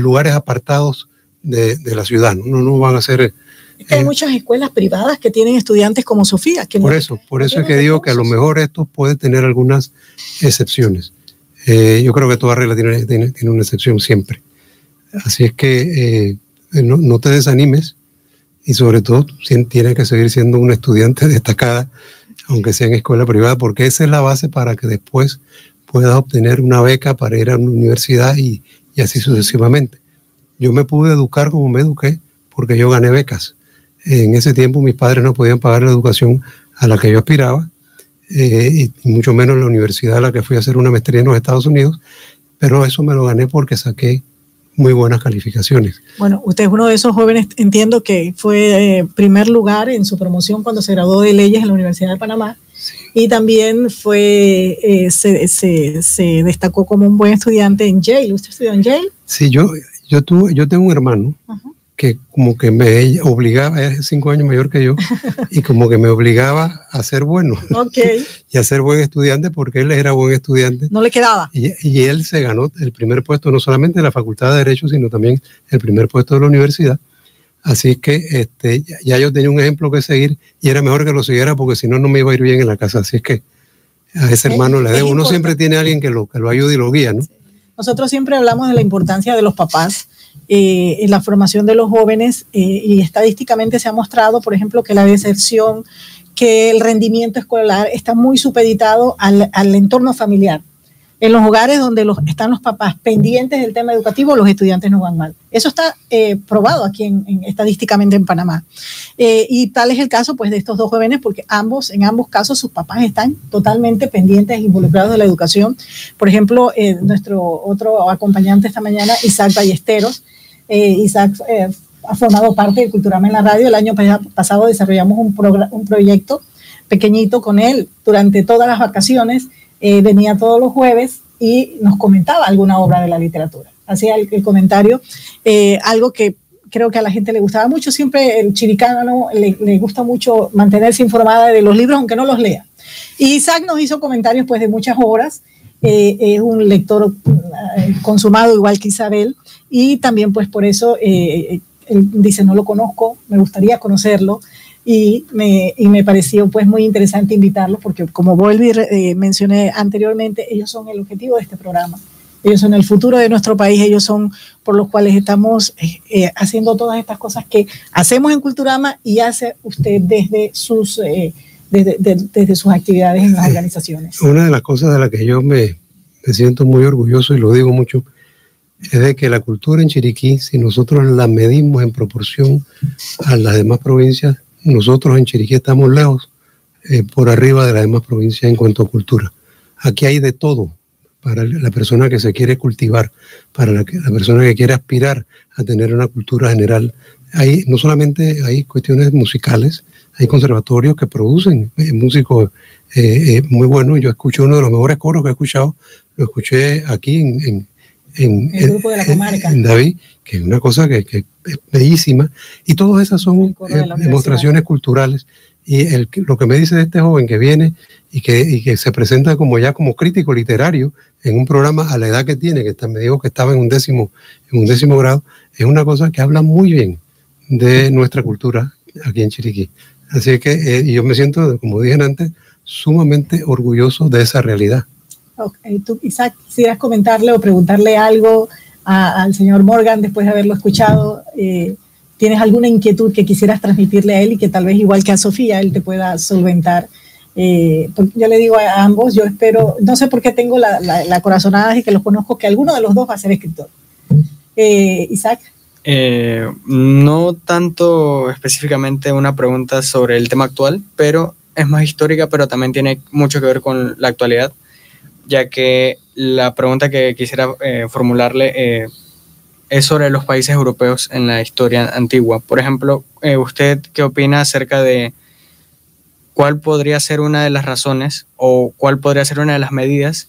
lugares apartados de, la ciudad, no, no van a ser... hay eh, muchas escuelas privadas que tienen estudiantes como Sofía. Que por eso, por eso es que digo que a lo mejor esto puede tener algunas excepciones. Eh, yo creo que toda regla tiene, tiene, una excepción siempre. Así es que no, no, te desanimes y sobre todo tienes que seguir siendo una estudiante destacada aunque sea en escuela privada, porque esa es la base para que después puedas obtener una beca para ir a una universidad y, así sucesivamente. Yo me pude educar como me eduqué porque yo gané becas. En ese tiempo mis padres no podían pagar la educación a la que yo aspiraba, eh, y mucho menos la universidad a la que fui a hacer una maestría en los Estados Unidos, pero eso me lo gané porque saqué muy buenas calificaciones. Bueno, usted es uno de esos jóvenes, entiendo que fue eh, primer lugar en su promoción cuando se graduó de leyes en la Universidad de Panamá y también fue, eh, se, se, destacó como un buen estudiante en Yale. ¿Usted estudió en Yale? Sí, yo, yo, tuve, yo tengo un hermano que como que me obligaba, es cinco años mayor que yo, y como que me obligaba a ser bueno. y a ser buen estudiante porque él era buen estudiante. No le quedaba. Y, y, él se ganó el primer puesto, no solamente en la Facultad de Derecho, sino también el primer puesto de la universidad. Así que este, ya yo tenía un ejemplo que seguir y era mejor que lo siguiera porque si no, no me iba a ir bien en la casa. Así es que a ese hermano le debo. Uno siempre tiene a alguien que lo, que lo ayude y lo guía, ¿no? Nosotros siempre hablamos de la importancia de los papás eh, en la formación de los jóvenes eh, y estadísticamente se ha mostrado, por ejemplo, que la deserción, que el rendimiento escolar está muy supeditado al, al entorno familiar. En los hogares donde los, están los papás pendientes del tema educativo, los estudiantes no van mal. Eso está eh, probado aquí en, estadísticamente en Panamá. Eh, y tal es el caso pues, de estos dos jóvenes, porque ambos, en ambos casos sus papás están totalmente pendientes e involucrados de la educación. Por ejemplo, eh, nuestro otro acompañante esta mañana, Isaac Ballesteros. Isaac ha formado parte de Culturama en la radio. El año pasado desarrollamos un, un proyecto pequeñito con él durante todas las vacaciones eh, venía todos los jueves y nos comentaba alguna obra de la literatura. Hacía el, comentario, eh, algo que creo que a la gente le gustaba mucho. Siempre el chiricano le, gusta mucho mantenerse informada de los libros, aunque no los lea. Y Isaac nos hizo comentarios pues, de muchas obras. Eh, es un lector consumado igual que Isabel y también pues por eso él dice no lo conozco, me gustaría conocerlo y me, y me pareció pues muy interesante invitarlos porque como y eh, mencioné anteriormente, ellos son el objetivo de este programa. Ellos son el futuro de nuestro país, ellos son por los cuales estamos eh, eh, haciendo todas estas cosas que hacemos en Culturama y hace usted desde sus, desde, desde, sus actividades en las organizaciones. Una de las cosas de las que yo me, me siento muy orgulloso y lo digo mucho, es de que la cultura en Chiriquí, si nosotros la medimos en proporción a las demás provincias, nosotros en Chiriquí estamos lejos, eh, por arriba de las demás provincias en cuanto a cultura. Aquí hay de todo para la persona que se quiere cultivar, para la, persona que quiere aspirar a tener una cultura general. Hay, no solamente hay cuestiones musicales, hay conservatorios que producen eh, músicos eh, muy buenos. Yo escuché uno de los mejores coros que he escuchado, lo escuché aquí en, en, el grupo de la comarca. En David, que es una cosa que, que es bellísima. Y todas esas son eh, demostraciones culturales. Y el, lo que me dice de este joven que viene y que, y que, se presenta como ya como crítico literario en un programa a la edad que tiene, que está, me dijo que estaba en un décimo, en un décimo grado, es una cosa que habla muy bien de nuestra cultura aquí en Chiriquí. Así que eh, yo me siento, como dije antes, sumamente orgulloso de esa realidad. ¿Tú, Isaac, quisieras comentarle o preguntarle algo al señor Morgan después de haberlo escuchado? Eh, ¿Tienes alguna inquietud que quisieras transmitirle a él y que tal vez igual que a Sofía él te pueda solventar? Eh, yo le digo a ambos, yo espero, no sé por qué tengo la, la, corazonada y que los conozco, que alguno de los dos va a ser escritor. Eh, Isaac. no tanto específicamente una pregunta sobre el tema actual, pero es más histórica, pero también tiene mucho que ver con la actualidad ya que la pregunta que quisiera eh, formularle eh, es sobre los países europeos en la historia antigua. Por ejemplo, eh, ¿usted qué opina acerca de cuál podría ser una de las razones o cuál podría ser una de las medidas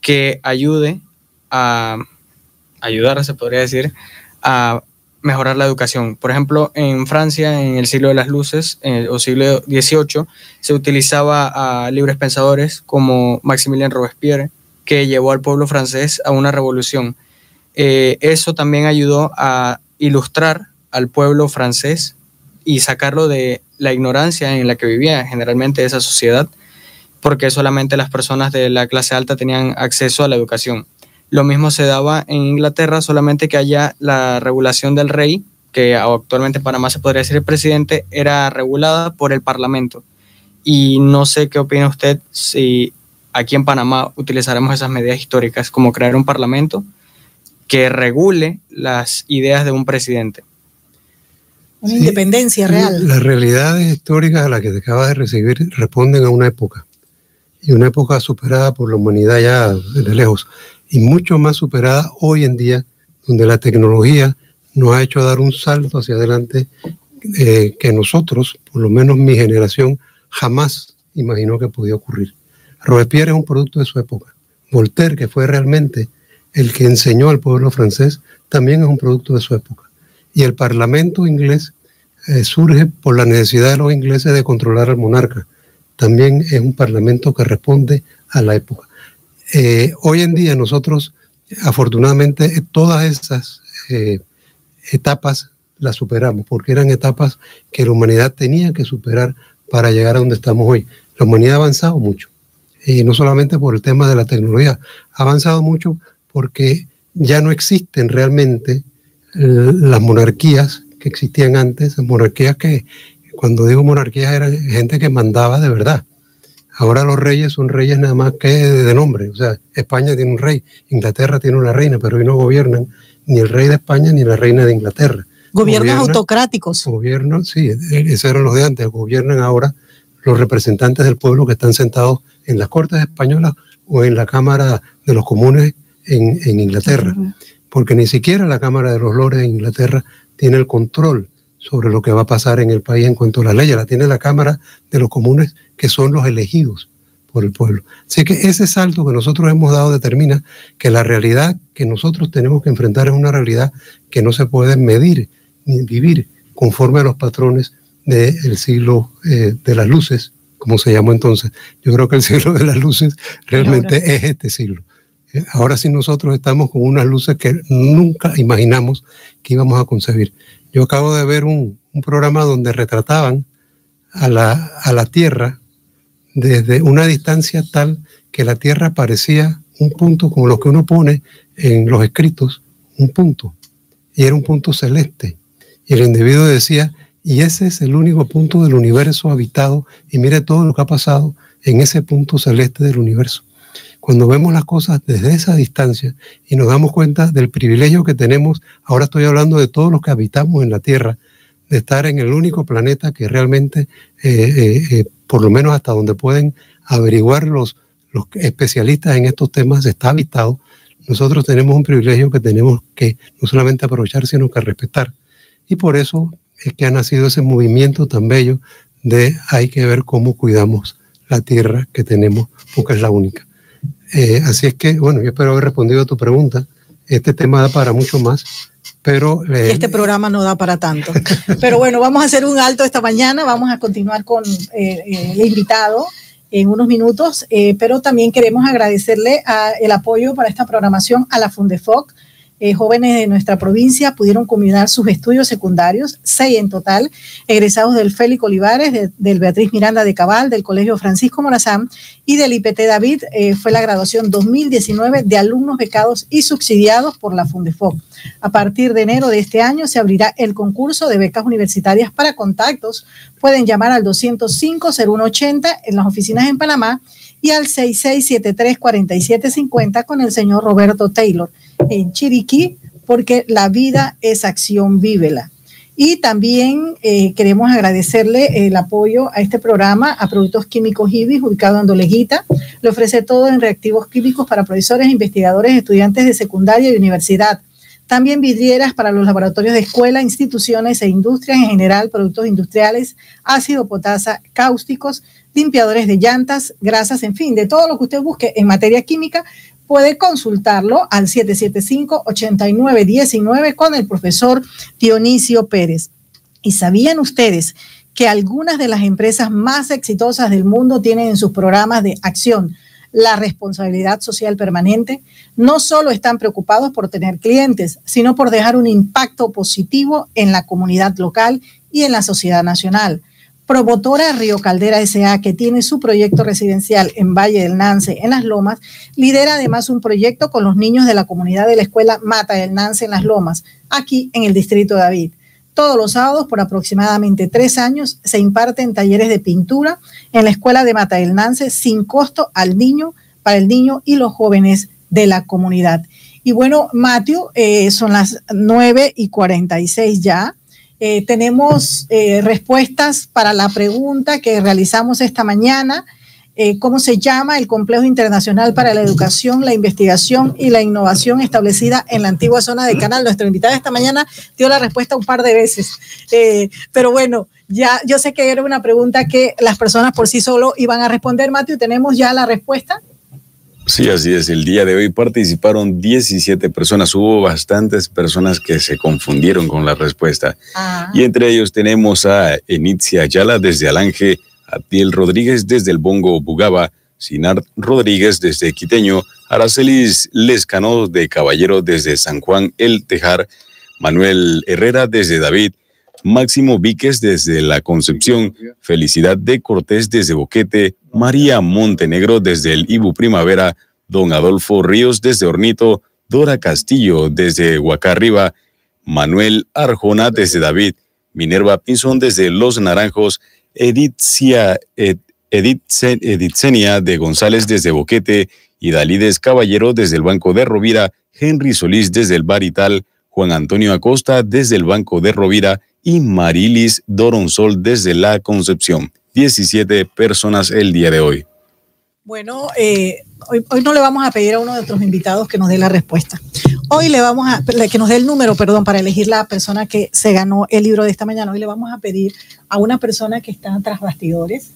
que ayude a ayudar, se podría decir, a mejorar la educación. Por ejemplo, en Francia, en el siglo de las luces o siglo XVIII, se utilizaba a libres pensadores como Maximilien Robespierre, que llevó al pueblo francés a una revolución. Eh, eso también ayudó a ilustrar al pueblo francés y sacarlo de la ignorancia en la que vivía generalmente esa sociedad, porque solamente las personas de la clase alta tenían acceso a la educación. Lo mismo se daba en Inglaterra, solamente que allá la regulación del rey, que actualmente en Panamá se podría decir el presidente, era regulada por el Parlamento. Y no sé qué opina usted si aquí en Panamá utilizaremos esas medidas históricas, como crear un Parlamento que regule las ideas de un presidente. Una independencia real. Las realidades históricas a las que te acabas de recibir responden a una época, y una época superada por la humanidad ya de lejos y mucho más superada hoy en día, donde la tecnología nos ha hecho dar un salto hacia adelante eh, que nosotros, por lo menos mi generación, jamás imaginó que podía ocurrir. Robespierre es un producto de su época. Voltaire, que fue realmente el que enseñó al pueblo francés, también es un producto de su época. Y el Parlamento inglés eh, surge por la necesidad de los ingleses de controlar al monarca. También es un Parlamento que responde a la época. Eh, hoy en día nosotros, afortunadamente, todas esas eh, etapas las superamos, porque eran etapas que la humanidad tenía que superar para llegar a donde estamos hoy. La humanidad ha avanzado mucho, y no solamente por el tema de la tecnología, ha avanzado mucho porque ya no existen realmente las monarquías que existían antes, monarquías que, cuando digo monarquías, eran gente que mandaba de verdad. Ahora los reyes son reyes nada más que de nombre. O sea, España tiene un rey, Inglaterra tiene una reina, pero hoy no gobiernan ni el rey de España ni la reina de Inglaterra. Gobiernos autocráticos. Gobiernos, sí, esos eran los de antes. Gobiernan ahora los representantes del pueblo que están sentados en las Cortes Españolas o en la Cámara de los Comunes en, Inglaterra. Porque ni siquiera la Cámara de los Lores en Inglaterra tiene el control sobre lo que va a pasar en el país en cuanto a las leyes. La tiene la Cámara de los Comunes, que son los elegidos por el pueblo. Así que ese salto que nosotros hemos dado determina que la realidad que nosotros tenemos que enfrentar es una realidad que no se puede medir ni vivir conforme a los patrones del siglo eh, de las luces, como se llamó entonces. Yo creo que el siglo de las luces realmente es este siglo. Eh, ahora sí nosotros estamos con unas luces que nunca imaginamos que íbamos a concebir. Yo acabo de ver un, programa donde retrataban a la, a la Tierra desde una distancia tal que la Tierra parecía un punto como lo que uno pone en los escritos, un punto, y era un punto celeste. Y el individuo decía, y ese es el único punto del universo habitado, y mire todo lo que ha pasado en ese punto celeste del universo. Cuando vemos las cosas desde esa distancia y nos damos cuenta del privilegio que tenemos, ahora estoy hablando de todos los que habitamos en la Tierra, de estar en el único planeta que realmente, eh, eh, eh, por lo menos hasta donde pueden averiguar los, los especialistas en estos temas, está habitado, nosotros tenemos un privilegio que tenemos que no solamente aprovechar, sino que respetar. Y por eso es que ha nacido ese movimiento tan bello de hay que ver cómo cuidamos la tierra que tenemos, porque es la única. Eh, así es que, bueno, yo espero haber respondido a tu pregunta. Este tema da para mucho más, pero... Eh, este programa no da para tanto. pero bueno, vamos a hacer un alto esta mañana, vamos a continuar con eh, el invitado en unos minutos, pero también queremos agradecerle el apoyo para esta programación a la Fundefoc, eh, jóvenes de nuestra provincia pudieron culminar sus estudios secundarios, seis en total, egresados del Félix Olivares, del Beatriz Miranda de Cabal, del Colegio Francisco Morazán y del IPT David. Eh, fue la graduación 2019 de alumnos becados y subsidiados por la Fundefoc. A partir de enero de este año se abrirá el concurso de becas universitarias para contactos. Pueden llamar al 205-0180 en las oficinas en Panamá y al 6673-4750 con el señor Roberto Taylor en Chiriquí, porque la vida es acción, vívela. Y también eh, queremos agradecerle el apoyo a este programa, a Productos Químicos IBIS, ubicado en Doleguita. Le ofrece todo en reactivos químicos para profesores, investigadores, estudiantes de secundaria y universidad. También vidrieras para los laboratorios de escuela, instituciones e industrias en general, productos industriales, ácido potasa, cáusticos, limpiadores de llantas, grasas, en fin, de todo lo que usted busque en materia química, puede consultarlo al 775-8919 con el profesor Dionisio Pérez. ¿Y sabían ustedes que algunas de las empresas más exitosas del mundo tienen en sus programas de acción la responsabilidad social permanente? No solo están preocupados por tener clientes, sino por dejar un impacto positivo en la comunidad local y en la sociedad nacional promotora Río Caldera SA, que tiene su proyecto residencial en Valle del Nance, en Las Lomas, lidera además un proyecto con los niños de la comunidad de la escuela Mata del Nance en Las Lomas, aquí en el distrito de David. Todos los sábados, por aproximadamente tres años, se imparten talleres de pintura en la escuela de Mata del Nance sin costo al niño, para el niño y los jóvenes de la comunidad. Y bueno, Mateo, eh, son las nueve y cuarenta y seis ya. Eh, tenemos eh, respuestas para la pregunta que realizamos esta mañana. Eh, ¿Cómo se llama el Complejo Internacional para la Educación, la Investigación y la Innovación establecida en la antigua zona de Canal? Nuestra invitada esta mañana dio la respuesta un par de veces. pero bueno, ya yo sé que era una pregunta que las personas por sí solo iban a responder. Mateo, ¿tenemos ya la respuesta? Sí, así es. El día de hoy participaron 17 personas. Hubo bastantes personas que se confundieron con la respuesta. Ah. Y entre ellos tenemos a Enitzia Ayala desde Alange, Atiel Rodríguez desde el Bongo Bugaba, Sinar Rodríguez desde Quiteño, Aracelis Lescano de Caballero desde San Juan El Tejar, Manuel Herrera desde David, Máximo Víquez desde La Concepción, Felicidad de Cortés desde Boquete, María Montenegro desde el Ibu Primavera, Don Adolfo Ríos desde Hornito, Dora Castillo desde Huacarriba, Manuel Arjona desde David, Minerva Pinzón desde Los Naranjos, Editzia, Ed, de González desde Boquete, Idalides Caballero desde el Banco de Rovira, Henry Solís desde el Barital, Juan Antonio Acosta desde el Banco de Rovira y Marilis Doronsol desde La Concepción. 17 personas el día de hoy. Bueno, eh, hoy, no le vamos a pedir a uno de nuestros invitados que nos dé la respuesta. Hoy le vamos a, que nos dé el número, perdón, para elegir la persona que se ganó el libro de esta mañana. Hoy le vamos a pedir a una persona que está tras bastidores,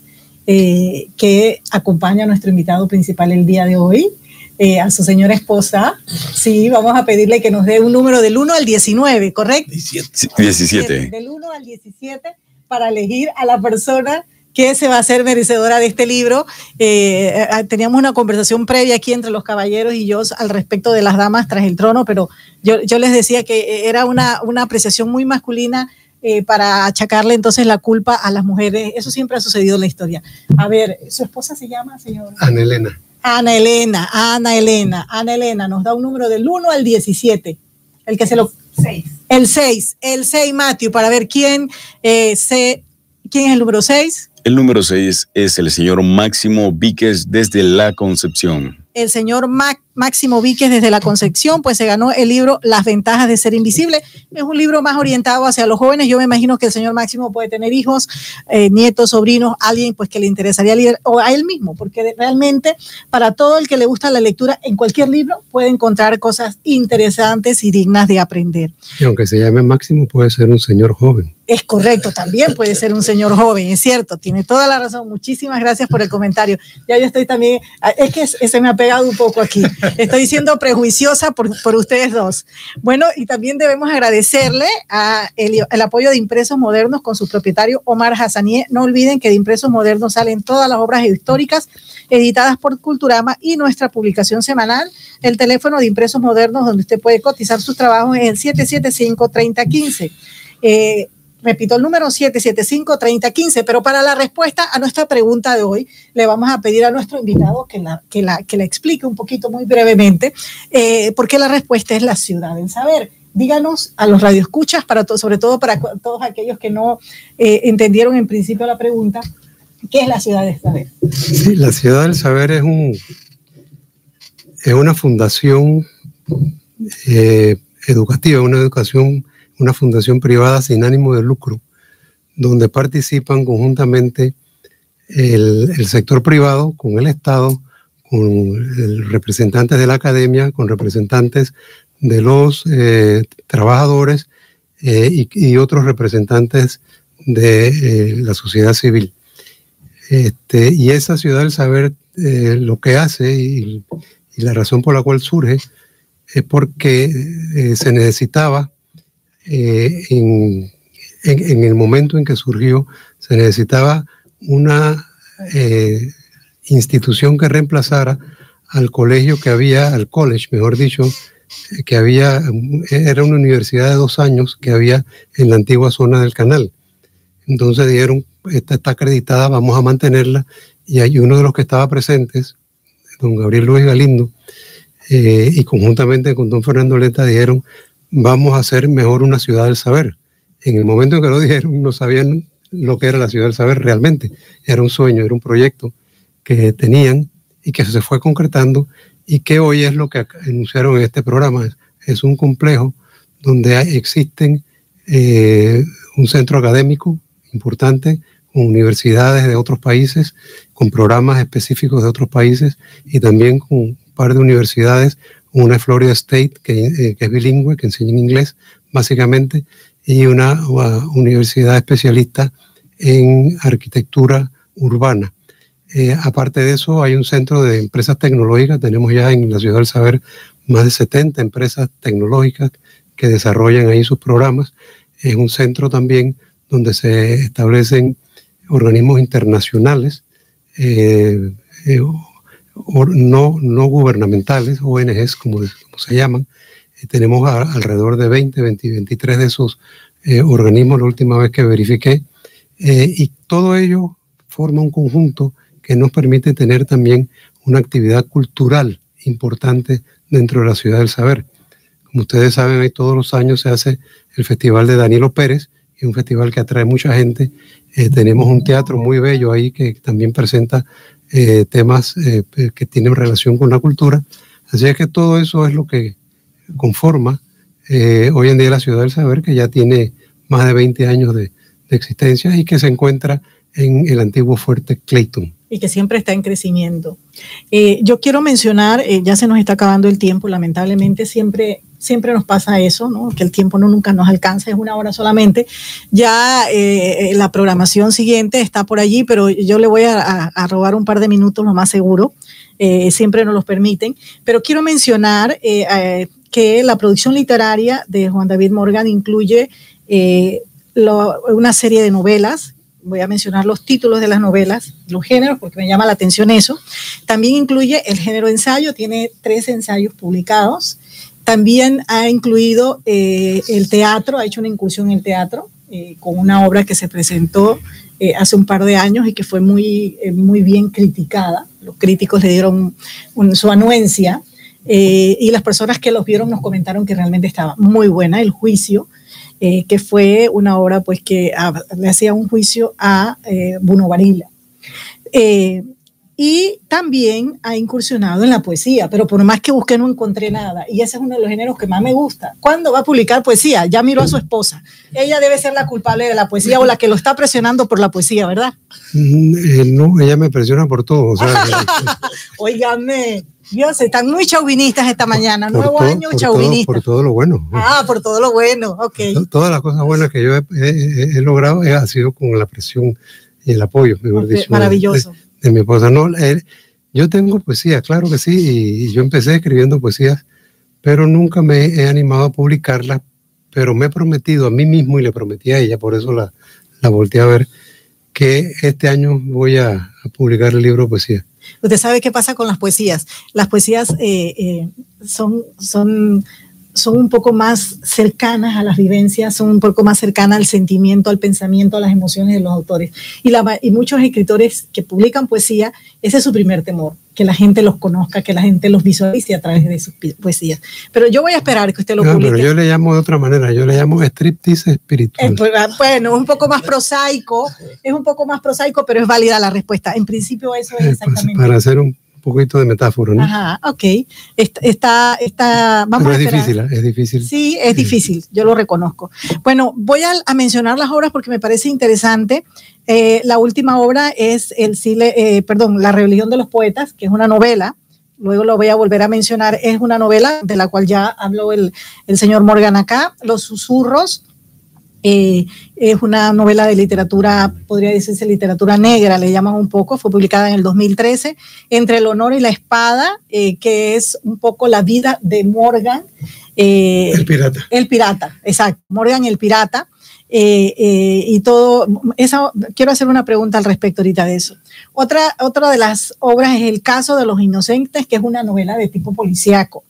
eh, que acompaña a nuestro invitado principal el día de hoy, eh, a su señora esposa. Sí, vamos a pedirle que nos dé un número del 1 al 19, ¿correcto? Sí, 17. Del 1 al 17 para elegir a la persona que se va a ser merecedora de este libro. Eh, eh, teníamos una conversación previa aquí entre los caballeros y yo al respecto de las damas tras el trono, pero yo, yo les decía que era una, una apreciación muy masculina eh, para achacarle entonces la culpa a las mujeres. Eso siempre ha sucedido en la historia. A ver, ¿su esposa se llama, señor? Ana Elena. Ana Elena, Ana Elena, Ana Elena nos da un número del 1 al 17. El que se lo... 6. El 6, el 6, Matthew, para ver quién, eh, se, quién es el número 6. El número 6 es el señor Máximo Víquez desde La Concepción. El señor Mac- Máximo Víquez desde la Concepción, pues se ganó el libro Las ventajas de ser invisible. Es un libro más orientado hacia los jóvenes. Yo me imagino que el señor Máximo puede tener hijos, eh, nietos, sobrinos, alguien pues que le interesaría leer, o a él mismo, porque realmente para todo el que le gusta la lectura, en cualquier libro puede encontrar cosas interesantes y dignas de aprender. Y aunque se llame Máximo, puede ser un señor joven. Es correcto, también puede ser un señor joven, es cierto, tiene toda la razón. Muchísimas gracias por el comentario. Ya yo estoy también, ah, es que se me ha pegado un poco aquí. Estoy siendo prejuiciosa por, por ustedes dos. Bueno, y también debemos agradecerle a el, apoyo de Impresos Modernos con su propietario Omar Hassanieh. No olviden que de Impresos Modernos salen todas las obras históricas editadas por Culturama y nuestra publicación semanal. El teléfono de Impresos Modernos donde usted puede cotizar sus trabajos es el 775-3015. Eh, repito el número 775-3015, pero para la respuesta a nuestra pregunta de hoy, le vamos a pedir a nuestro invitado que la, que la, que explique un poquito muy brevemente, eh, porque la respuesta es la ciudad del saber. Díganos a los radioescuchas, para sobre todo para todos aquellos que no eh, entendieron en principio la pregunta, ¿qué es la ciudad del saber? Sí, la Ciudad del Saber es, un, es una fundación eh, educativa, una educación, una fundación privada sin ánimo de lucro, donde participan conjuntamente el, sector privado con el Estado, con representantes de la academia, con representantes de los eh, trabajadores eh, y, otros representantes de eh, la sociedad civil. Este, y esa ciudad del saber lo que hace y, y la razón por la cual surge es porque se necesitaba eh, en, en- en el momento en que surgió, se necesitaba una eh, institución que reemplazara al colegio que había, al college, mejor dicho, eh, que había, era una universidad de dos años que había en la antigua zona del canal. Entonces dijeron, esta está acreditada, vamos a mantenerla. Y hay uno de los que estaba presentes, don Gabriel Luis Galindo, eh, y conjuntamente con don Fernando Leta dijeron, vamos a hacer mejor una ciudad del saber. En el momento en que lo dijeron, no sabían lo que era la ciudad del saber realmente. Era un sueño, era un proyecto que tenían y que se fue concretando y que hoy es lo que anunciaron en este programa. Es un complejo donde hay- existen eh, un centro académico importante, con universidades de otros países, con programas específicos de otros países y también con un par de universidades, una es Florida State, que, eh, que es bilingüe, que enseña en inglés básicamente, y una, universidad especialista en arquitectura urbana. Eh, aparte de eso, hay un centro de empresas tecnológicas. Tenemos ya en la Ciudad del Saber más de 70 empresas tecnológicas que desarrollan ahí sus programas. Es un centro también donde se establecen organismos internacionales eh, eh, no, no gubernamentales, ONGs como, como se llaman. tenemos alrededor de 20, 20, 23 de esos organismos la última vez que verifiqué. y todo ello forma un conjunto que nos permite tener también una actividad cultural importante dentro de la ciudad del saber. Como ustedes saben, ahí todos los años se hace el Festival de Danilo Pérez, y un festival que atrae mucha gente. Eh, tenemos un teatro muy bello ahí que también presenta eh, temas eh, que tienen relación con la cultura. Así es que todo eso es lo que conforma hoy en día la ciudad del saber, que ya tiene más de 20 años de, de existencia y que se encuentra en el antiguo fuerte Clayton y que siempre está en crecimiento. Eh, yo quiero mencionar, eh, ya se nos está acabando el tiempo, lamentablemente siempre, siempre nos pasa eso, ¿no? que el tiempo no nunca nos alcanza, es una hora solamente. Ya eh, la programación siguiente está por allí, pero yo le voy a, robar un par de minutos, lo más seguro. siempre nos los permiten. Pero quiero mencionar que la producción literaria de Juan David Morgan incluye una serie de novelas voy a mencionar los títulos de las novelas, los géneros, porque me llama la atención eso. También incluye el género ensayo, tiene tres ensayos publicados. También ha incluido eh, el teatro, ha hecho una incursión en el teatro eh, con una obra que se presentó eh, hace un par de años y que fue muy, muy bien criticada. Los críticos le dieron su anuencia y las personas que los vieron nos comentaron que realmente estaba muy buena el juicio que fue una obra pues que le hacía un juicio a Bruno Varila. Eh, y también ha incursionado en la poesía, pero por más que busqué no encontré nada. Y ese es uno de los géneros que más me gusta. ¿Cuándo va a publicar poesía? Ya miró a su esposa. Ella debe ser la culpable de la poesía o la que lo está presionando por la poesía, ¿verdad? Mm, no, ella me presiona por todo. O Dios, están muy chauvinistas esta mañana. Nuevo año chauvinista. por todo lo bueno. Ah, por todo lo bueno, ok. Todas las cosas buenas que yo he, logrado ha sido con la presión y el apoyo, mejor dicho. Maravilloso. De, mi esposa. No, yo tengo poesía, claro que sí, y, yo empecé escribiendo poesías, pero nunca me he animado a publicarlas, pero me he prometido a mí mismo y le prometí a ella, por eso la, la volteé a ver, que este año voy a, a publicar el libro de poesía. Usted sabe qué pasa con las poesías. Las poesías eh, eh, son, son son un poco más cercanas a las vivencias, son un poco más cercanas al sentimiento, al pensamiento, a las emociones de los autores. Y, la, y muchos escritores que publican poesía, ese es su primer temor, que la gente los conozca, que la gente los visualice a través de sus poesías. Pero yo voy a esperar que usted lo publique. Pero yo le llamo de otra manera, yo le llamo striptease espiritual. Pues, ah, bueno, es un poco más prosaico, es un poco más prosaico, pero es válida la respuesta. En principio eso es eh, pues, exactamente. para hacer un poquito de metáfora, ¿no? Ajá, ok. Está, está, vamos Pero es difícil, ¿eh? es difícil. Sí, es difícil, yo lo reconozco. Bueno, voy a, mencionar las obras porque me parece interesante. Eh, la última obra es el eh, perdón, La rebelión de los poetas, que es una novela. Luego lo voy a volver a mencionar. Es una novela de la cual ya habló el, el señor Morgan acá. Los susurros eh, es una novela de literatura, podría decirse literatura negra, le llaman un poco, fue publicada en el 2013, Entre el honor y la espada, eh, que es un poco la vida de Morgan. Eh, el pirata. El pirata, exacto, Morgan el pirata. y todo, esa, quiero hacer una pregunta al respecto ahorita de eso. Otra, otra de las obras es El caso de los inocentes, que es una novela de tipo policíaco.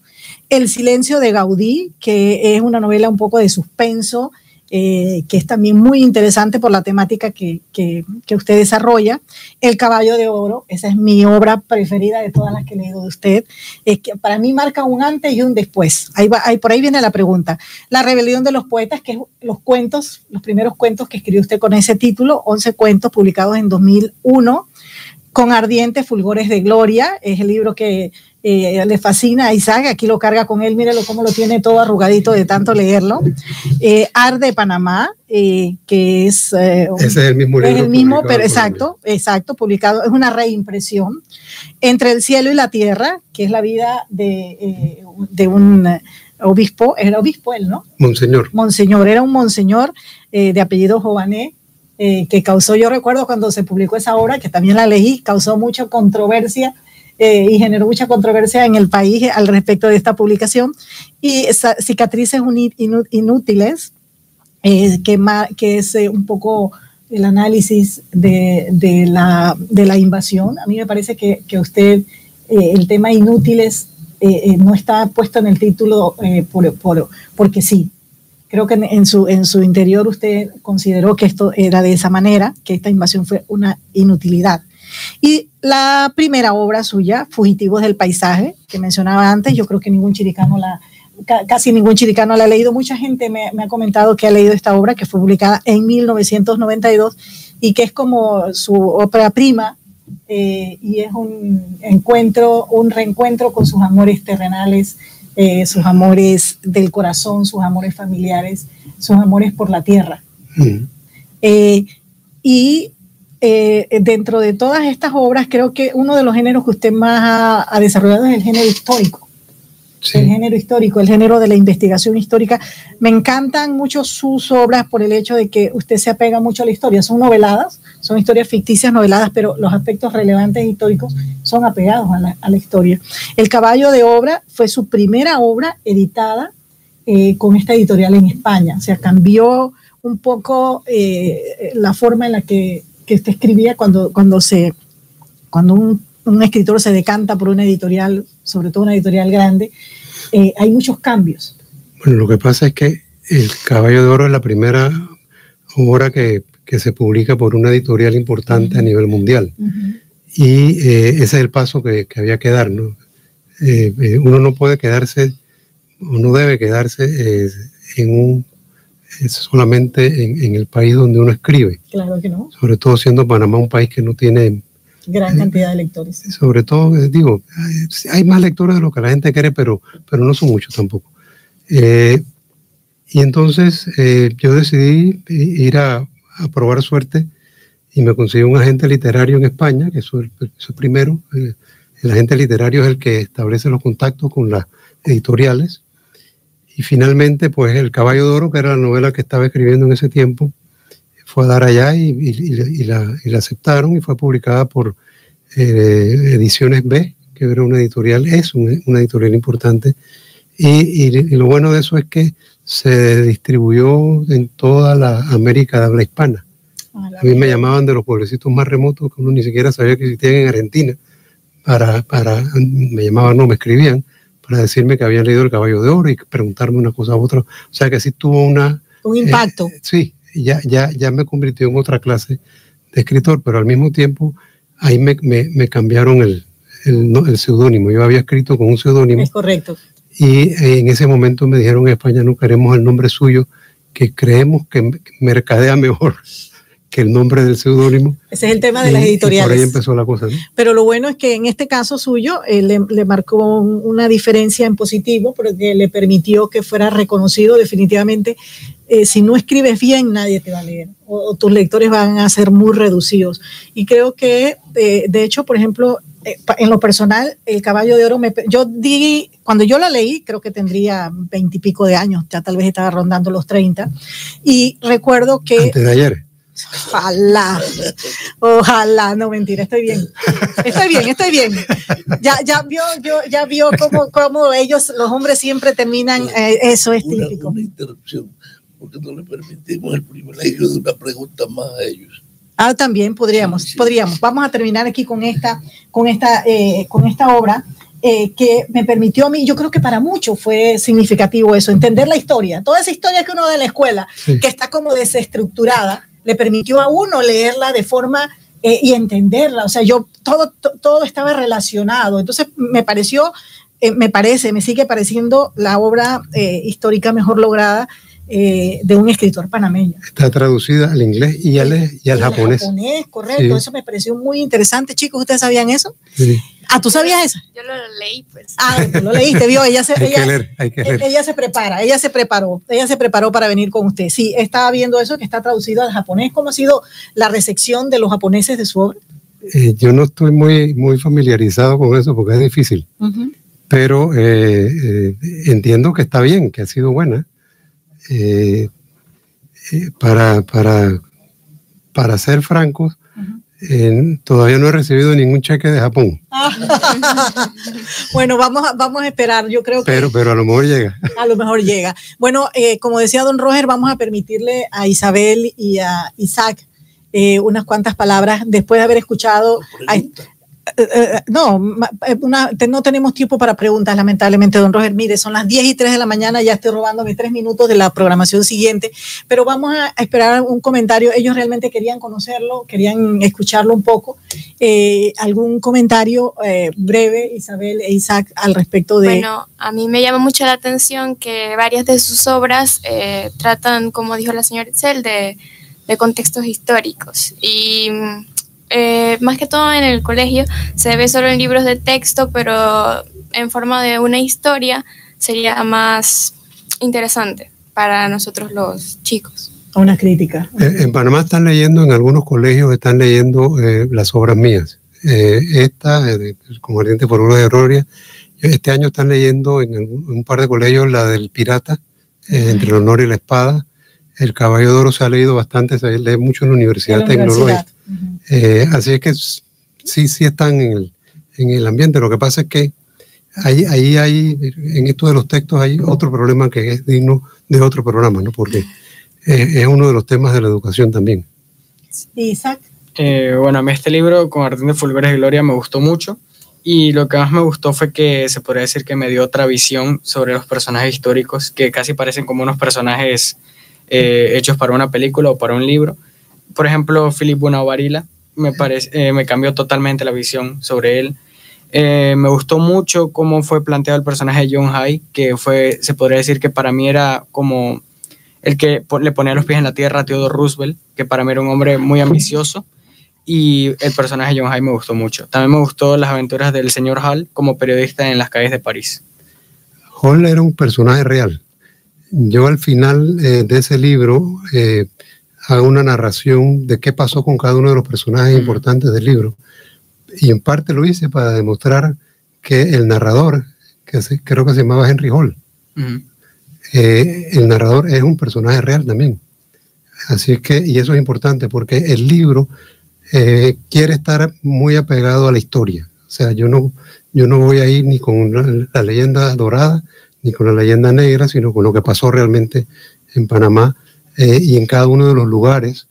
El silencio de Gaudí, que es una novela un poco de suspenso, eh, que es también muy interesante por la temática que, que, usted desarrolla. El caballo de oro, esa es mi obra preferida de todas las que he leído de usted. Es que para mí marca un antes y un después. Ahí, va, ahí por ahí viene la pregunta. La rebelión de los poetas, que es los cuentos, los primeros cuentos que escribió usted con ese título, 11 cuentos publicados en 2001 con ardientes fulgores de gloria, es el libro que eh, le fascina a Isaac, aquí lo carga con él, mírelo cómo lo tiene todo arrugadito de tanto leerlo. Eh, Arde Panamá, eh, que es... Ese es el mismo libro. Es el mismo, pero exacto, exacto, publicado, es una reimpresión. Entre el cielo y la tierra, que es la vida de, de un obispo, era obispo él, ¿no? Monseñor. Monseñor, era un monseñor de apellido Jované, eh, que causó, yo recuerdo cuando se publicó esa obra, que también la leí, causó mucha controversia eh, y generó mucha controversia en el país al respecto de esta publicación. Y cicatrices inútiles, eh, que, que es un poco el análisis de, de, la, de, la, invasión. A mí me parece que, que usted, el tema inútiles, no está puesto en el título por, por, porque sí creo que en su, en su interior usted consideró que esto era de esa manera, que esta invasión fue una inutilidad. Y la primera obra suya, Fugitivos del Paisaje, que mencionaba antes, yo creo que ningún chiricano la, casi ningún chiricano la ha leído. Mucha gente me, ha comentado que ha leído esta obra, que fue publicada en 1992 y que es como su ópera prima eh, y es un encuentro, un reencuentro con sus amores terrenales eh, sus amores del corazón, sus amores familiares, sus amores por la tierra. Mm. Eh, y eh, dentro de todas estas obras, creo que uno de los géneros que usted más ha desarrollado es el género histórico el género histórico, el género de la investigación histórica. Me encantan mucho sus obras por el hecho de que usted se apega mucho a la historia. Son noveladas, son historias ficticias noveladas, pero los aspectos relevantes históricos son apegados a la, historia. El caballo de obra fue su primera obra editada eh, con esta editorial en España. O sea, cambió un poco eh, la forma en la que, que usted escribía cuando, cuando, se, cuando un un escritor se decanta por una editorial, sobre todo una editorial grande, eh, hay muchos cambios. Bueno, lo que pasa es que El Caballo de Oro es la primera obra que, que se publica por una editorial importante a nivel mundial. Y eh, ese es el paso que, que había que dar. ¿no? Eh, uno no puede quedarse, uno debe quedarse en un solamente en, en, el país donde uno escribe. Claro que no. Sobre todo siendo Panamá un país que no tiene gran cantidad de lectores. Sobre todo, eh, digo, hay más lectores de lo que la gente quiere, pero, pero no son muchos tampoco. Eh, y entonces eh, yo decidí ir a, a, probar suerte y me conseguí un agente literario en España, que eso, es primero. el agente literario es el que establece los contactos con las editoriales. Y finalmente, pues El Caballo de Oro, que era la novela que estaba escribiendo en ese tiempo, fue a dar allá y, la, aceptaron y fue publicada por eh, Ediciones B, que era una editorial, es una editorial importante. Y, lo bueno de eso es que se distribuyó en toda la América de habla hispana. Ah, a mí me llamaban de los pueblecitos más remotos que uno ni siquiera sabía que existían en Argentina. Para, para, me llamaban, no, me escribían para decirme que habían leído El Caballo de Oro y preguntarme una cosa u otra. O sea que sí tuvo una... Un impacto. Eh, sí, ya, ya, ya me convirtió en otra clase de escritor, pero al mismo tiempo ahí me, me, cambiaron el, el, seudónimo. Yo había escrito con un seudónimo. Es correcto. Y en ese momento me dijeron en España no queremos el nombre suyo, que creemos que mercadea mejor que el nombre del seudónimo. Ese es el tema de las editoriales. por ahí empezó la cosa. Pero lo bueno es que en este caso suyo eh, le, le, marcó una diferencia en positivo porque le permitió que fuera reconocido definitivamente eh, si no escribes bien, nadie te va a leer o, tus lectores van a ser muy reducidos. Y creo que, eh, de hecho, por ejemplo, en lo personal, El Caballo de Oro, me, yo di, cuando yo la leí, creo que tendría veintipico de años, ya tal vez estaba rondando los 30, y recuerdo que... Antes de ayer. Ojalá, ojalá, no mentira, estoy bien, estoy bien, estoy bien. Ya, ya vio, yo, ya vio cómo, cómo ellos, los hombres siempre terminan, eso es típico. Una interrupción porque no le permitimos el privilegio de una pregunta más a ellos. Ah, también podríamos, podríamos. Vamos a terminar aquí con esta, con esta, eh, con esta obra eh, que me permitió a mí, yo creo que para muchos fue significativo eso, entender la historia. Toda esa historia que uno da de la escuela, que está como desestructurada, le permitió a uno leerla de forma eh, y entenderla. O sea, yo todo, todo estaba relacionado. Entonces me pareció, me parece, me sigue pareciendo la obra histórica mejor lograda eh, de un escritor panameño. Está traducida al inglés y al, y al japonés. japonés, correcto. Eso me pareció muy interesante, chicos. ¿Ustedes sabían eso? Sí. Ah, ¿tú sabías eso? Yo lo leí, pues. Ah, tú lo leíste, vio. Ella se, hay ella, que leer, hay que leer. ella se prepara, ella se preparó, ella se preparó para venir con usted. Sí, estaba viendo eso que está traducido al japonés. ¿Cómo ha sido la recepción de los japoneses de su obra? Eh, yo no estoy muy, muy familiarizado con eso porque es difícil, pero eh, entiendo que está bien, que ha sido buena. Eh, eh, para, para para ser francos, eh, todavía no he recibido ningún cheque de Japón. bueno, vamos a, vamos a esperar, yo creo que... Pero, pero a lo mejor llega. A lo mejor llega. Bueno, eh, como decía don Roger, vamos a permitirle a Isabel y a Isaac eh, unas cuantas palabras después de haber escuchado... A, eh, eh, no, eh, no tenemos tiempo para preguntas, lamentablemente, don Roger. Mire, son las 10 y 3 de la mañana, ya estoy robándome tres minutos de la programación siguiente, pero vamos a, esperar un comentario. Ellos realmente querían conocerlo, querían escucharlo un poco. ¿Algún comentario breve, Isabel e Isaac, al respecto de... Bueno, a mí me llama mucho la atención que varias de sus obras tratan, como dijo la señora Itzel, de, de contextos históricos. Y mm, eh, más que todo en el colegio se ve solo en libros de texto, pero en forma de una historia sería más interesante para nosotros los chicos. Una crítica. Eh, en Panamá están leyendo, en algunos colegios están leyendo eh, las obras mías. esta, como Ardiente por una de Gloria, este año están leyendo en, un par de colegios la del pirata, entre el honor y la espada. El caballo de oro se ha leído bastante, se lee mucho en la Universidad Tecnológica. Eh, así es que sí, sí están en el, en el ambiente. Lo que pasa es que ahí, ahí hay, en esto de los textos hay otro problema que es digno de otro programa, ¿no? Porque eh, es uno de los temas de la educación también. Isaac. Eh, bueno, a mí este libro con Ardente de Fulgores y Gloria me gustó mucho y lo que más me gustó fue que se podría decir que me dio otra visión sobre los personajes históricos que casi parecen como unos personajes hechos para una película o para un libro por ejemplo, Philip Buenavarila, me, parece, eh, me cambió totalmente la visión sobre él. Eh, me gustó mucho cómo fue planteado el personaje de John Hay, que fue, se podría decir que para mí era como el que le ponía los pies en la tierra a Theodore Roosevelt, que para mí era un hombre muy ambicioso. Y el personaje de John Hay me gustó mucho. También me gustó las aventuras del señor Hall como periodista en las calles de París. Hall era un personaje real. Yo al final eh, de ese libro hago una narración de qué pasó con cada uno de los personajes importantes del libro. Y en parte lo hice para demostrar que el narrador, que creo que se llamaba Henry Hall, eh, el narrador es un personaje real también. Así que, y eso es importante porque el libro eh, quiere estar muy apegado a la historia. O sea, yo no, yo no voy a ir ni con la leyenda dorada, ni con la leyenda negra, sino con lo que pasó realmente en Panamá eh, y en cada uno de los lugares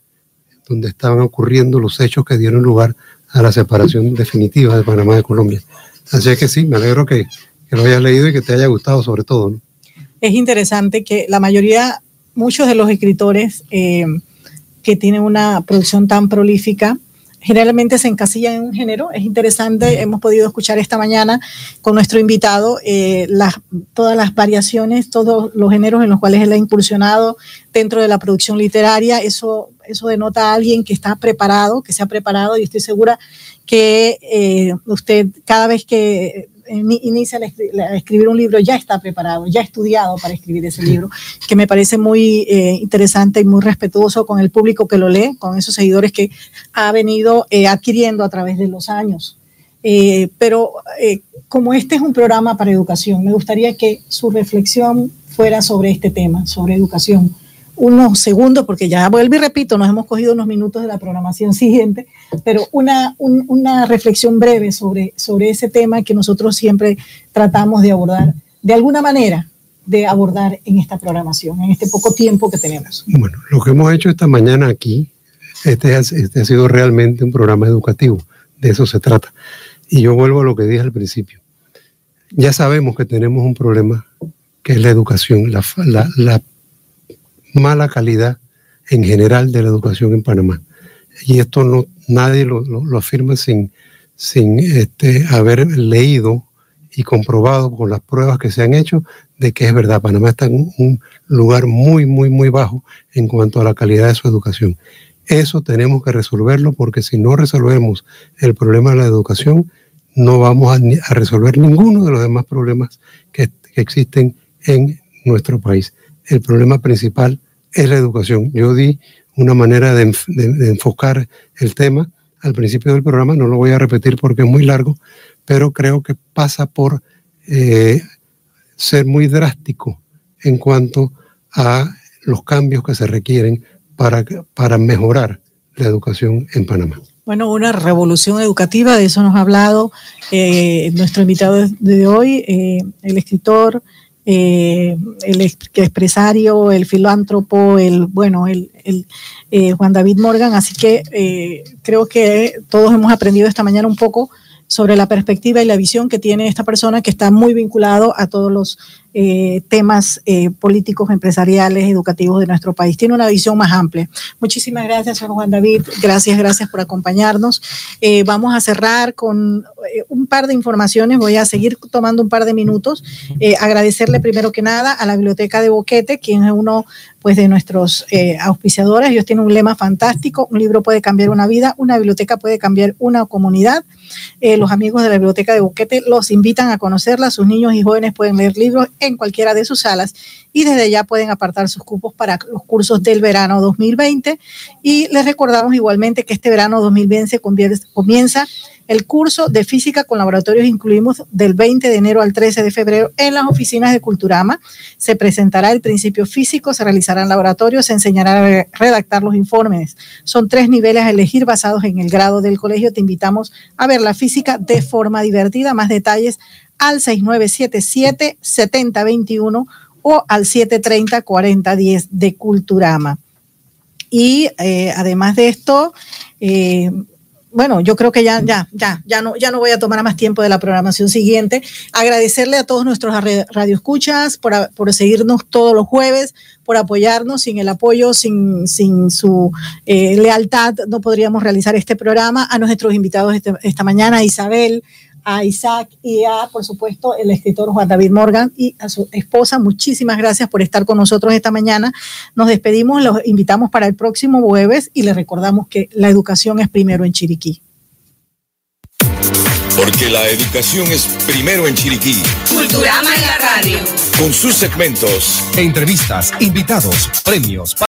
donde estaban ocurriendo los hechos que dieron lugar a la separación definitiva de Panamá de Colombia. Así que sí, me alegro que, que lo hayas leído y que te haya gustado sobre todo. Es interesante que la mayoría, muchos de los escritores eh, que tienen una producción tan prolífica, generalmente se encasilla en un género. Es interesante, hemos podido escuchar esta mañana con nuestro invitado eh, las, todas las variaciones, todos los géneros en los cuales él ha incursionado dentro de la producción literaria. Eso, eso denota a alguien que está preparado, que se ha preparado y estoy segura que eh, usted cada vez que inicia a escribir un libro, ya está preparado, ya estudiado para escribir ese libro, que me parece muy eh, interesante y muy respetuoso con el público que lo lee, con esos seguidores que ha venido eh, adquiriendo a través de los años. Eh, pero como este es un programa para educación, me gustaría que su reflexión fuera sobre este tema, sobre educación unos segundos, porque ya vuelvo y repito, nos hemos cogido unos minutos de la programación siguiente, pero una, una reflexión breve sobre, sobre ese tema que nosotros siempre tratamos de abordar, de alguna manera, de abordar en esta programación, en este poco tiempo que tenemos. Bueno, lo que hemos hecho esta mañana aquí, este, este ha sido realmente un programa educativo, de eso se trata. Y yo vuelvo a lo que dije al principio. Ya sabemos que tenemos un problema que es la educación, la, mala calidad en general de la educación en Panamá. Y esto no, nadie lo, afirma sin, sin este, haber leído y comprobado con las pruebas que se han hecho de que es verdad. Panamá está en un lugar muy, muy, muy bajo en cuanto a la calidad de su educación. Eso tenemos que resolverlo porque si no resolvemos el problema de la educación, no vamos a, resolver ninguno de los demás problemas que, que existen en nuestro país. El problema principal es la educación. Yo di una manera de, enfocar el tema al principio del programa, no lo voy a repetir porque es muy largo, pero creo que pasa por eh, ser muy drástico en cuanto a los cambios que se requieren para, para mejorar la educación en Panamá. Bueno, una revolución educativa, de eso nos ha hablado eh, nuestro invitado de hoy, eh, el escritor, eh, el empresario, el filántropo, el, bueno, el, el Juan David Morgan. Así que creo que todos hemos aprendido esta mañana un poco sobre la perspectiva y la visión que tiene esta persona que está muy vinculado a todos los eh, temas eh, políticos, empresariales, educativos de nuestro país. Tiene una visión más amplia. Muchísimas gracias, señor Juan David. Gracias, gracias por acompañarnos. Eh, vamos a cerrar con un par de informaciones. Voy a seguir tomando un par de minutos. agradecerle primero que nada a la Biblioteca de Boquete, quien es uno pues, de nuestros auspiciadores. Ellos tienen un lema fantástico. Un libro puede cambiar una vida, una biblioteca puede cambiar una comunidad. Los amigos de la Biblioteca de Boquete los invitan a conocerla. Sus niños y jóvenes pueden leer libros en cualquiera de sus salas y desde ya pueden apartar sus cupos para los cursos del verano 2020. Y les recordamos igualmente que este verano 2020 comienza el curso de física con laboratorios incluimos del 20 de enero al 13 de febrero en las oficinas de Culturama. Se presentará el principio físico, se realizarán laboratorios, se enseñará a redactar los informes. Son tres niveles a elegir basados en el grado del colegio. Te invitamos a ver la física de forma divertida. Más detalles al 6977-7021 o al 730-4010 de Culturama. Y eh, además de esto, eh, bueno, yo creo que ya, ya, ya, ya no, ya no voy a tomar más tiempo de la programación siguiente. Agradecerle a todos nuestros radioescuchas por, por seguirnos todos los jueves, por apoyarnos. Sin el apoyo, sin, sin su eh, lealtad, no podríamos realizar este programa. A nuestros invitados este, esta mañana, Isabel, a Isaac y a, por supuesto, el escritor Juan David Morgan y a su esposa. Muchísimas gracias por estar con nosotros esta mañana. Nos despedimos, los invitamos para el próximo jueves y les recordamos que la educación es primero en Chiriquí. Porque la educación es primero en Chiriquí. Culturama en la radio. Con sus segmentos. Entrevistas, invitados, premios.